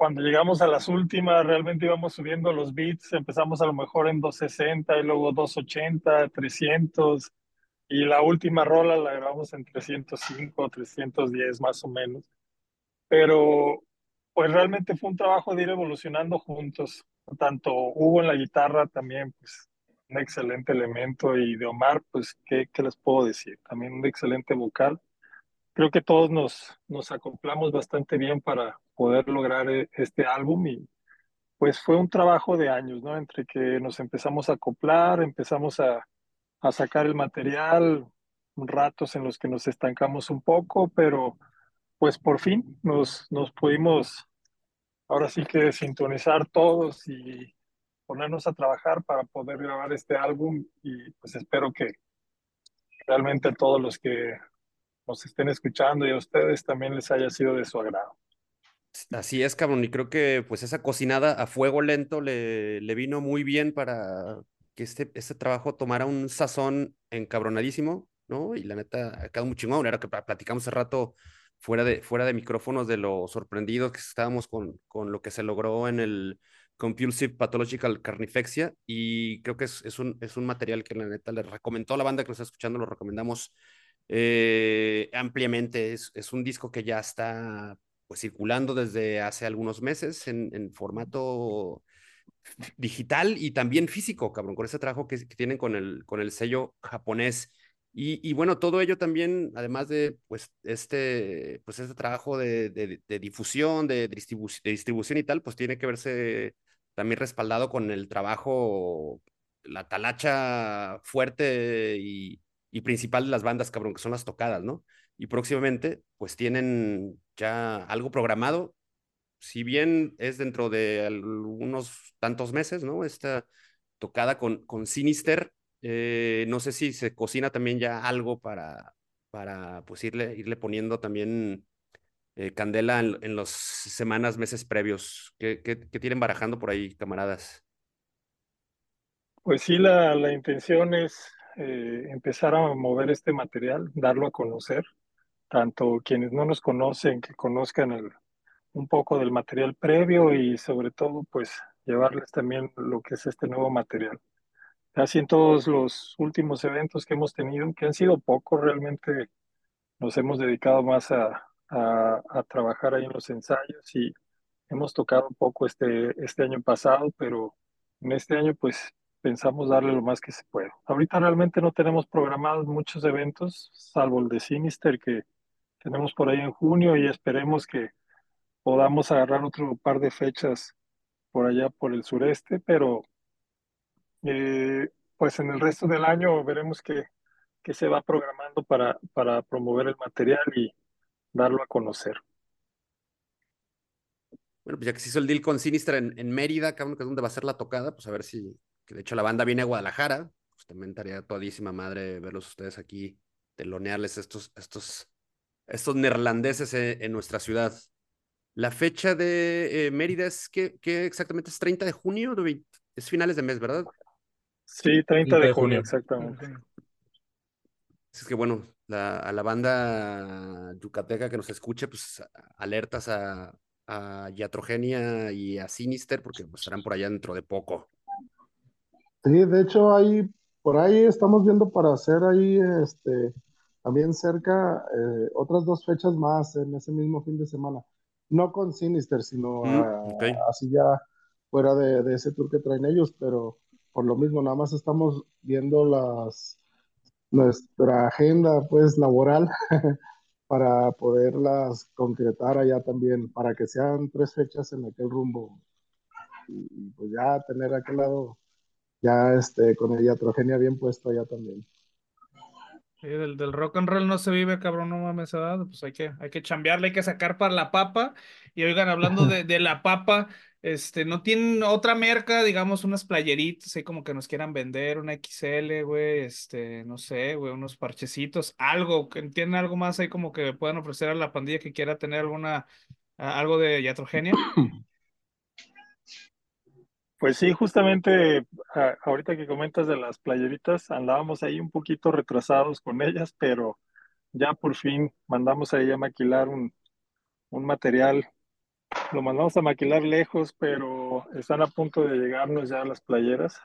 cuando llegamos a las últimas, realmente íbamos subiendo los beats, empezamos a lo mejor en 260 y luego 280, 300, y la última rola la grabamos en 305, 310 más o menos. Pero pues realmente fue un trabajo de ir evolucionando juntos. Tanto Hugo en la guitarra también, pues un excelente elemento y de Omar, pues, ¿qué, qué les puedo decir? También un excelente vocal. Creo que todos nos, nos acoplamos bastante bien para poder lograr eh, este álbum y pues fue un trabajo de años, ¿no? Entre que nos empezamos a acoplar, empezamos a, a sacar el material, ratos en los que nos estancamos un poco, pero pues por fin nos, nos pudimos ahora sí que sintonizar todos y ponernos a trabajar para poder grabar este álbum y pues espero que realmente todos los que nos estén escuchando y a ustedes también les haya sido de su agrado. Así es, cabrón, y creo que pues esa cocinada a fuego lento le, le vino muy bien para, que este, este trabajo tomara un sazón encabronadísimo, ¿no? Y la neta, ha quedado muy chingón. Era que platicamos hace rato fuera de, fuera de micrófonos de lo sorprendidos que estábamos con, con lo que se logró en el Compulsive Pathological Carnifexia. Y creo que es, es, un, es un material que la neta le recomendó a la banda que nos está escuchando, lo recomendamos eh, ampliamente. Es, es un disco que ya está pues circulando desde hace algunos meses en, en formato digital y también físico, cabrón, con ese trabajo que, tienen con el, con el sello japonés. Y, y, bueno, todo ello también, además de pues este, pues este trabajo de, de, difusión, de, distribu de distribución y tal, pues tiene que verse también respaldado con el trabajo, la talacha fuerte y, y principal de las bandas, cabrón, que son las tocadas, ¿no? Y próximamente, pues tienen ya algo programado si bien es dentro de algunos tantos meses, ¿no? Esta tocada con, con Sinister, eh, no sé si se cocina también ya algo para, para pues irle, irle poniendo también eh, candela en, en las semanas, meses previos. ¿Qué, tienen barajando por ahí, camaradas? Pues sí, la, la intención es eh, empezar a mover este material, darlo a conocer, tanto quienes no nos conocen, que conozcan el, un poco del material previo y sobre todo pues llevarles también lo que es este nuevo material. Casi en todos los últimos eventos que hemos tenido, que han sido pocos, realmente nos hemos dedicado más a, a, trabajar ahí en los ensayos y hemos tocado un poco este, este año pasado, pero en este año pues pensamos darle lo más que se puede. Ahorita realmente no tenemos programados muchos eventos, salvo el de Sinister que tenemos por ahí en junio y esperemos que podamos agarrar otro par de fechas por allá por el sureste, pero eh, pues en el resto del año veremos qué, qué se va programando para, para promover el material y darlo a conocer. Bueno, pues ya que se hizo el deal con Sinistra en, en Mérida, que es donde va a ser la tocada, pues a ver si, que de hecho la banda viene a Guadalajara, pues también estaría todísima madre verlos ustedes aquí, telonearles estos, estos, estos neerlandeses en, en nuestra ciudad. La fecha de eh, Mérida es que, exactamente es 30 de junio, es finales de mes, ¿verdad? Sí, 30 de, junio, exactamente. Es que bueno, a la banda yucateca que nos escuche, pues alertas a, a Yatrogenia y a Sinister, porque pues, estarán por allá dentro de poco. Sí, de hecho hay por ahí estamos viendo para hacer ahí, este, también cerca, eh, otras dos fechas más en ese mismo fin de semana. No con Sinister, sino Mm, así ya fuera de, de ese tour que traen ellos, pero por lo mismo, nada más estamos viendo las, nuestra agenda, pues, laboral para poderlas concretar allá también, para que sean tres fechas en aquel rumbo. Y, y pues ya tener aquel lado, ya este, con el iatrogenia bien puesto allá también. Sí, del, del rock and roll no se vive, cabrón, no mames, ¿verdad? Pues hay que, hay que chambearle, hay que sacar para la papa. Y oigan, hablando de, de la papa, este, ¿no tienen otra merca, digamos, unas playeritas, ahí como que nos quieran vender, una XL, güey, este, no sé, güey, unos parchecitos, algo, tienen algo más ahí como que puedan ofrecer a la pandilla que quiera tener alguna, a- algo de iatrogenia? Pues sí, justamente ahorita que comentas de las playeritas, andábamos ahí un poquito retrasados con ellas, pero ya por fin mandamos ahí a maquilar un, un material. Lo mandamos a maquilar lejos, pero están a punto de llegarnos ya las playeras.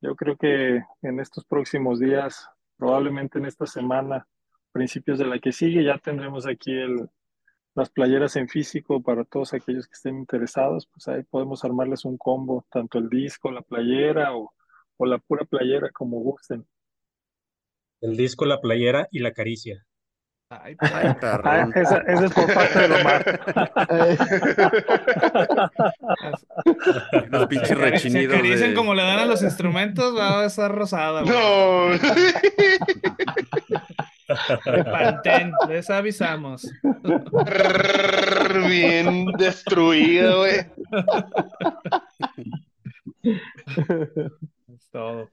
Yo creo que en estos próximos días, probablemente en esta semana, principios de la que sigue, ya tendremos aquí el, las playeras en físico para todos aquellos que estén interesados. Pues ahí podemos armarles un combo, tanto el disco, la playera o, o la pura playera, como gusten. El disco, la playera y la caricia. Ay, Ay, perro. Ah, esa, esa es por parte de Omar. Se pinches rechinidos acarician de... como le dan a los instrumentos, va a estar rosada. No. De Pantén, les avisamos. Bien destruido, güey. Es todo.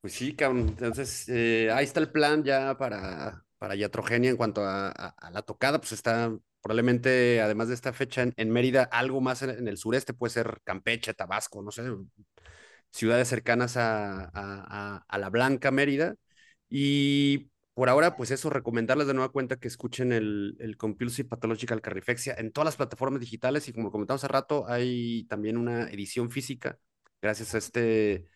Pues sí, cabrón. Entonces, eh, ahí está el plan ya para, para Iatrogenia en cuanto a, a- a la tocada. Pues está probablemente, además de esta fecha en, en Mérida, algo más en, en el sureste, puede ser Campeche, Tabasco, no sé, ciudades cercanas a, a- a- a la Blanca Mérida. Y por ahora, pues eso, recomendarles de nueva cuenta que escuchen el, el Compulsive Pathological Carrifexia en todas las plataformas digitales. Y como comentamos hace rato, hay también una edición física gracias a este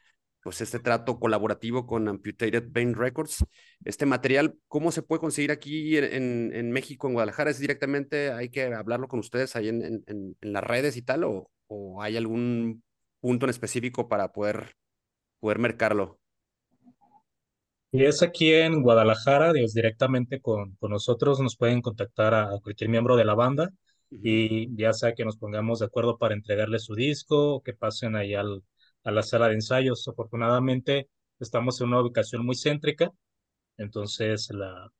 pues este trato colaborativo con Amputated Vein Records. Este material, ¿cómo se puede conseguir aquí en, en, México, en Guadalajara? ¿Es directamente, hay que hablarlo con ustedes ahí en, en, en las redes y tal? ¿O, ¿O, hay algún punto en específico para poder, poder mercarlo? Y es aquí en Guadalajara, Dios, directamente con, con nosotros, nos pueden contactar a, a cualquier miembro de la banda y ya sea que nos pongamos de acuerdo para entregarle su disco o que pasen ahí al, a la sala de ensayos. Afortunadamente estamos en una ubicación muy céntrica, entonces la,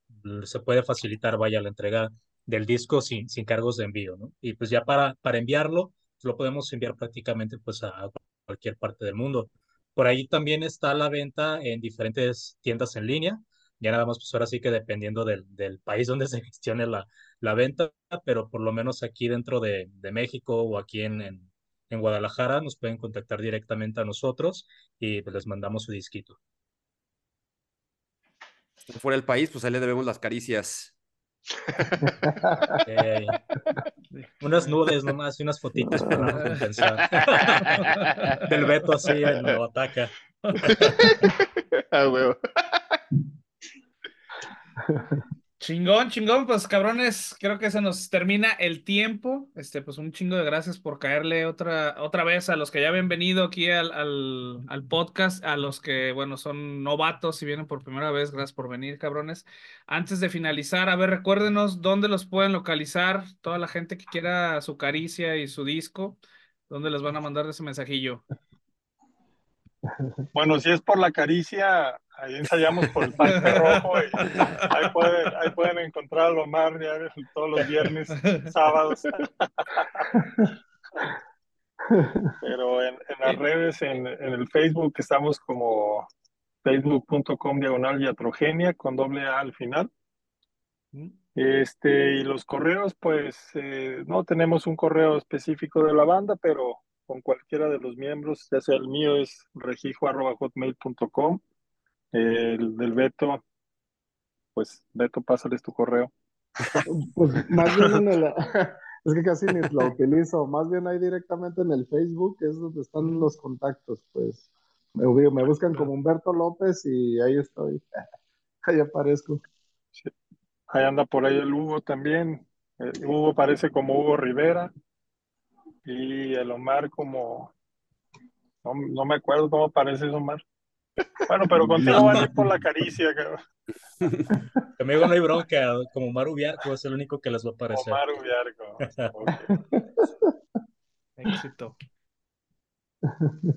se puede facilitar, vaya, la entrega del disco sin, sin cargos de envío, ¿no? Y pues ya para, para enviarlo, lo podemos enviar prácticamente pues a cualquier parte del mundo. Por ahí también está la venta en diferentes tiendas en línea, ya nada más pues ahora sí que dependiendo del, país donde se gestione la, venta, pero por lo menos aquí dentro de, México o aquí en, Guadalajara nos pueden contactar directamente a nosotros y pues les mandamos su disquito. Fuera del país, pues ahí le debemos las caricias. Eh, unas nudes nomás y unas fotitos para compensar. Del Beto así lo ataca. ah, huevo. Chingón, chingón, pues cabrones, creo que se nos termina el tiempo. Este, pues un chingo de gracias por caerle otra, otra vez a los que ya habían venido aquí al, al, podcast, a los que, bueno, son novatos y vienen por primera vez, gracias por venir, cabrones. Antes de finalizar, a ver, recuérdenos dónde los pueden localizar, toda la gente que quiera su caricia y su disco, dónde les van a mandar ese mensajillo. Bueno, si es por la caricia, ahí ensayamos por el Parque Rojo y ahí pueden, ahí pueden a todos los viernes, sábados. Pero en, en las redes, en, en, el Facebook, estamos como facebook.com diagonal yatrogenia con doble A al final. Este, y los correos, pues eh, no tenemos un correo específico de la banda, pero con cualquiera de los miembros, ya sea el mío es regijo.hotmail.com, el del Beto, pues Beto, pásales tu correo. Pues más bien en el, es que casi ni lo utilizo, más bien ahí directamente en el Facebook es donde están los contactos, pues Me, buscan como Humberto López y ahí estoy. ahí aparezco. Ahí anda por ahí el Hugo también. Eh, Hugo parece como Hugo Rivera. Y el Omar como... No, me acuerdo cómo parece ese Omar. Bueno, pero contigo van a ir por la caricia, cabrón. Conmigo no hay bronca, como Omar Ubiarco es el único que les va a aparecer. Omar Ubiarco. Éxito.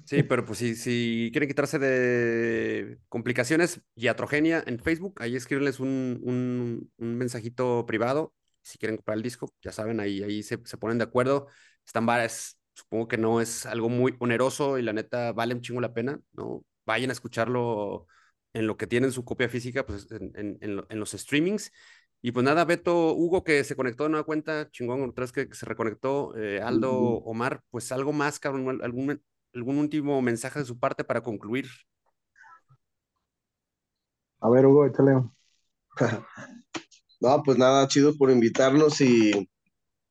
Sí, pero pues si, si quieren quitarse de complicaciones, Iatrogenia en Facebook, ahí escribenles un, un, un, mensajito privado. Si quieren comprar el disco, ya saben, ahí, ahí se, se ponen de acuerdo. Están varias, supongo que no es algo muy oneroso y la neta vale un chingo la pena, ¿no? Vayan a escucharlo en lo que tienen su copia física, pues en, en, en, los streamings. Y pues nada, Beto, Hugo que se conectó de nueva cuenta, chingón, otra vez que, se reconectó, eh, Aldo, Omar, pues algo más, cabrón, algún, algún último mensaje de su parte para concluir. A ver, Hugo, échale. no, pues nada, chido por invitarnos y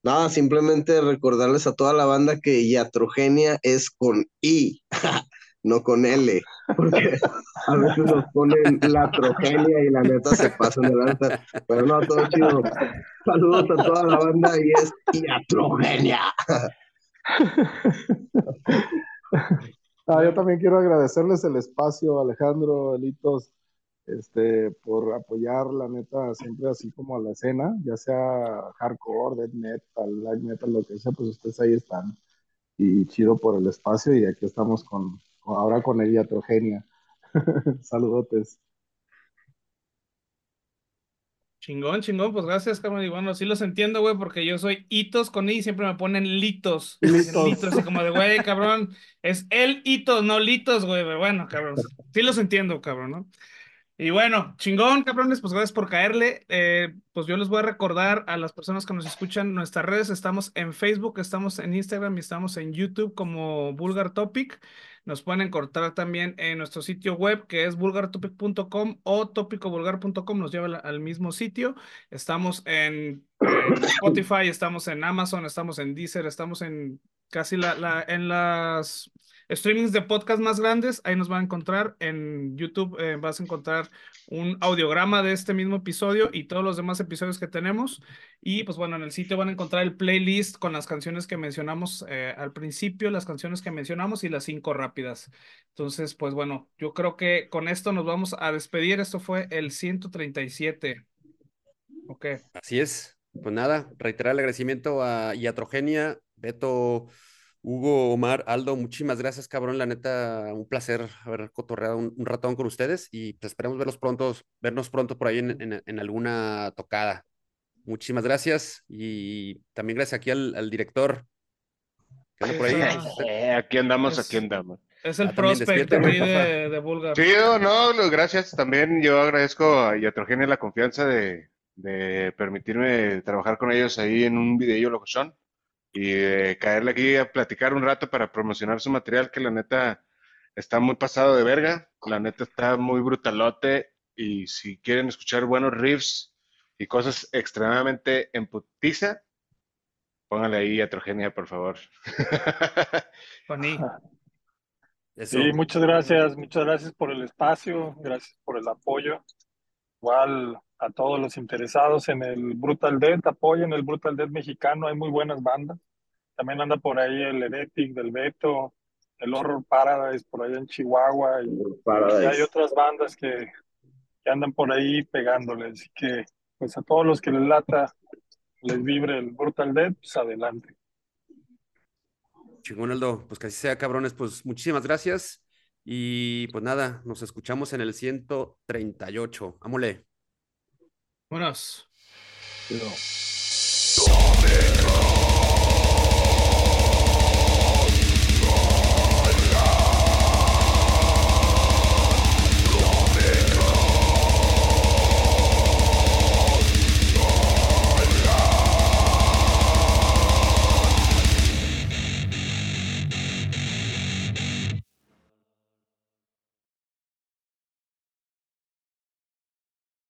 nada, simplemente recordarles a toda la banda que Iatrogenia es con I, no con L, porque a veces nos ponen la trogenia y la neta se pasan de lanza, pero no, todo chido. Saludos a toda la banda y es Iatrogenia. Ah, yo también quiero agradecerles el espacio, Alejandro, Elitos, este, por apoyar la neta siempre así como a la escena, ya sea hardcore, death metal, light metal, lo que sea, pues ustedes ahí están. Y chido por el espacio y aquí estamos con, ahora con el Iatrogenia. Saludotes. Chingón, chingón, pues gracias, Carmen. Y bueno, sí los entiendo, güey, porque yo soy hitos con I y siempre me ponen litos. Litos. así como de, güey, cabrón, es el hitos, no litos, güey. Bueno, cabrón, sí los entiendo, cabrón, ¿no? Y bueno, chingón, cabrones, pues gracias por caerle. Eh, pues yo les voy a recordar a las personas que nos escuchan nuestras redes. Estamos en Facebook, estamos en Instagram y estamos en YouTube como Vulgar Topic. Nos pueden encontrar también en nuestro sitio web que es vulgartopic.com o topicovulgar.com, nos lleva al mismo sitio. Estamos en, Spotify, estamos en Amazon, estamos en Deezer, estamos en casi la, la, en las streamings de podcast más grandes, ahí nos van a encontrar. En YouTube eh, vas a encontrar un audiograma de este mismo episodio y todos los demás episodios que tenemos. Y pues bueno, en el sitio van a encontrar el playlist con las canciones que mencionamos eh, al principio, las canciones que mencionamos y las cinco rápidas. Entonces, pues bueno, yo creo que con esto nos vamos a despedir. Esto fue el 137. Ok. Así es. Pues nada, reiterar el agradecimiento a Iatrogenia, Beto Hugo, Omar, Aldo, muchísimas gracias, cabrón. La neta, un placer haber cotorreado un, ratón con ustedes y pues, esperemos verlos pronto, vernos pronto por ahí en, alguna tocada. Muchísimas gracias y también gracias aquí al, director. por ahí. Eh, aquí andamos, aquí andamos. Es el ah, prospect de, de Bulgar. Sí, no, gracias. También yo agradezco a Yatrogenia la confianza de, de permitirme trabajar con ellos ahí en un video lo que son y eh, caerle aquí a platicar un rato para promocionar su material, que la neta está muy pasado de verga, la neta está muy brutalote y si quieren escuchar buenos riffs y cosas extremadamente en putiza, póngale ahí Atrogenia, por favor. Sí, muchas gracias, muchas gracias por el espacio, gracias por el apoyo. Igual a todos los interesados en el Brutal Death, apoyen el Brutal Death mexicano, hay muy buenas bandas. También anda por ahí el Heretic del Beto, el Horror Paradise por allá en Chihuahua, y, hay otras bandas que, andan por ahí pegándoles. Así que, pues a todos los que les lata, les vibre el Brutal Death, pues adelante. Chingón, Aldo. Pues que así sea, cabrones. Pues muchísimas gracias. Y pues nada, nos escuchamos en el 138. Ámole. Buenas. Pero...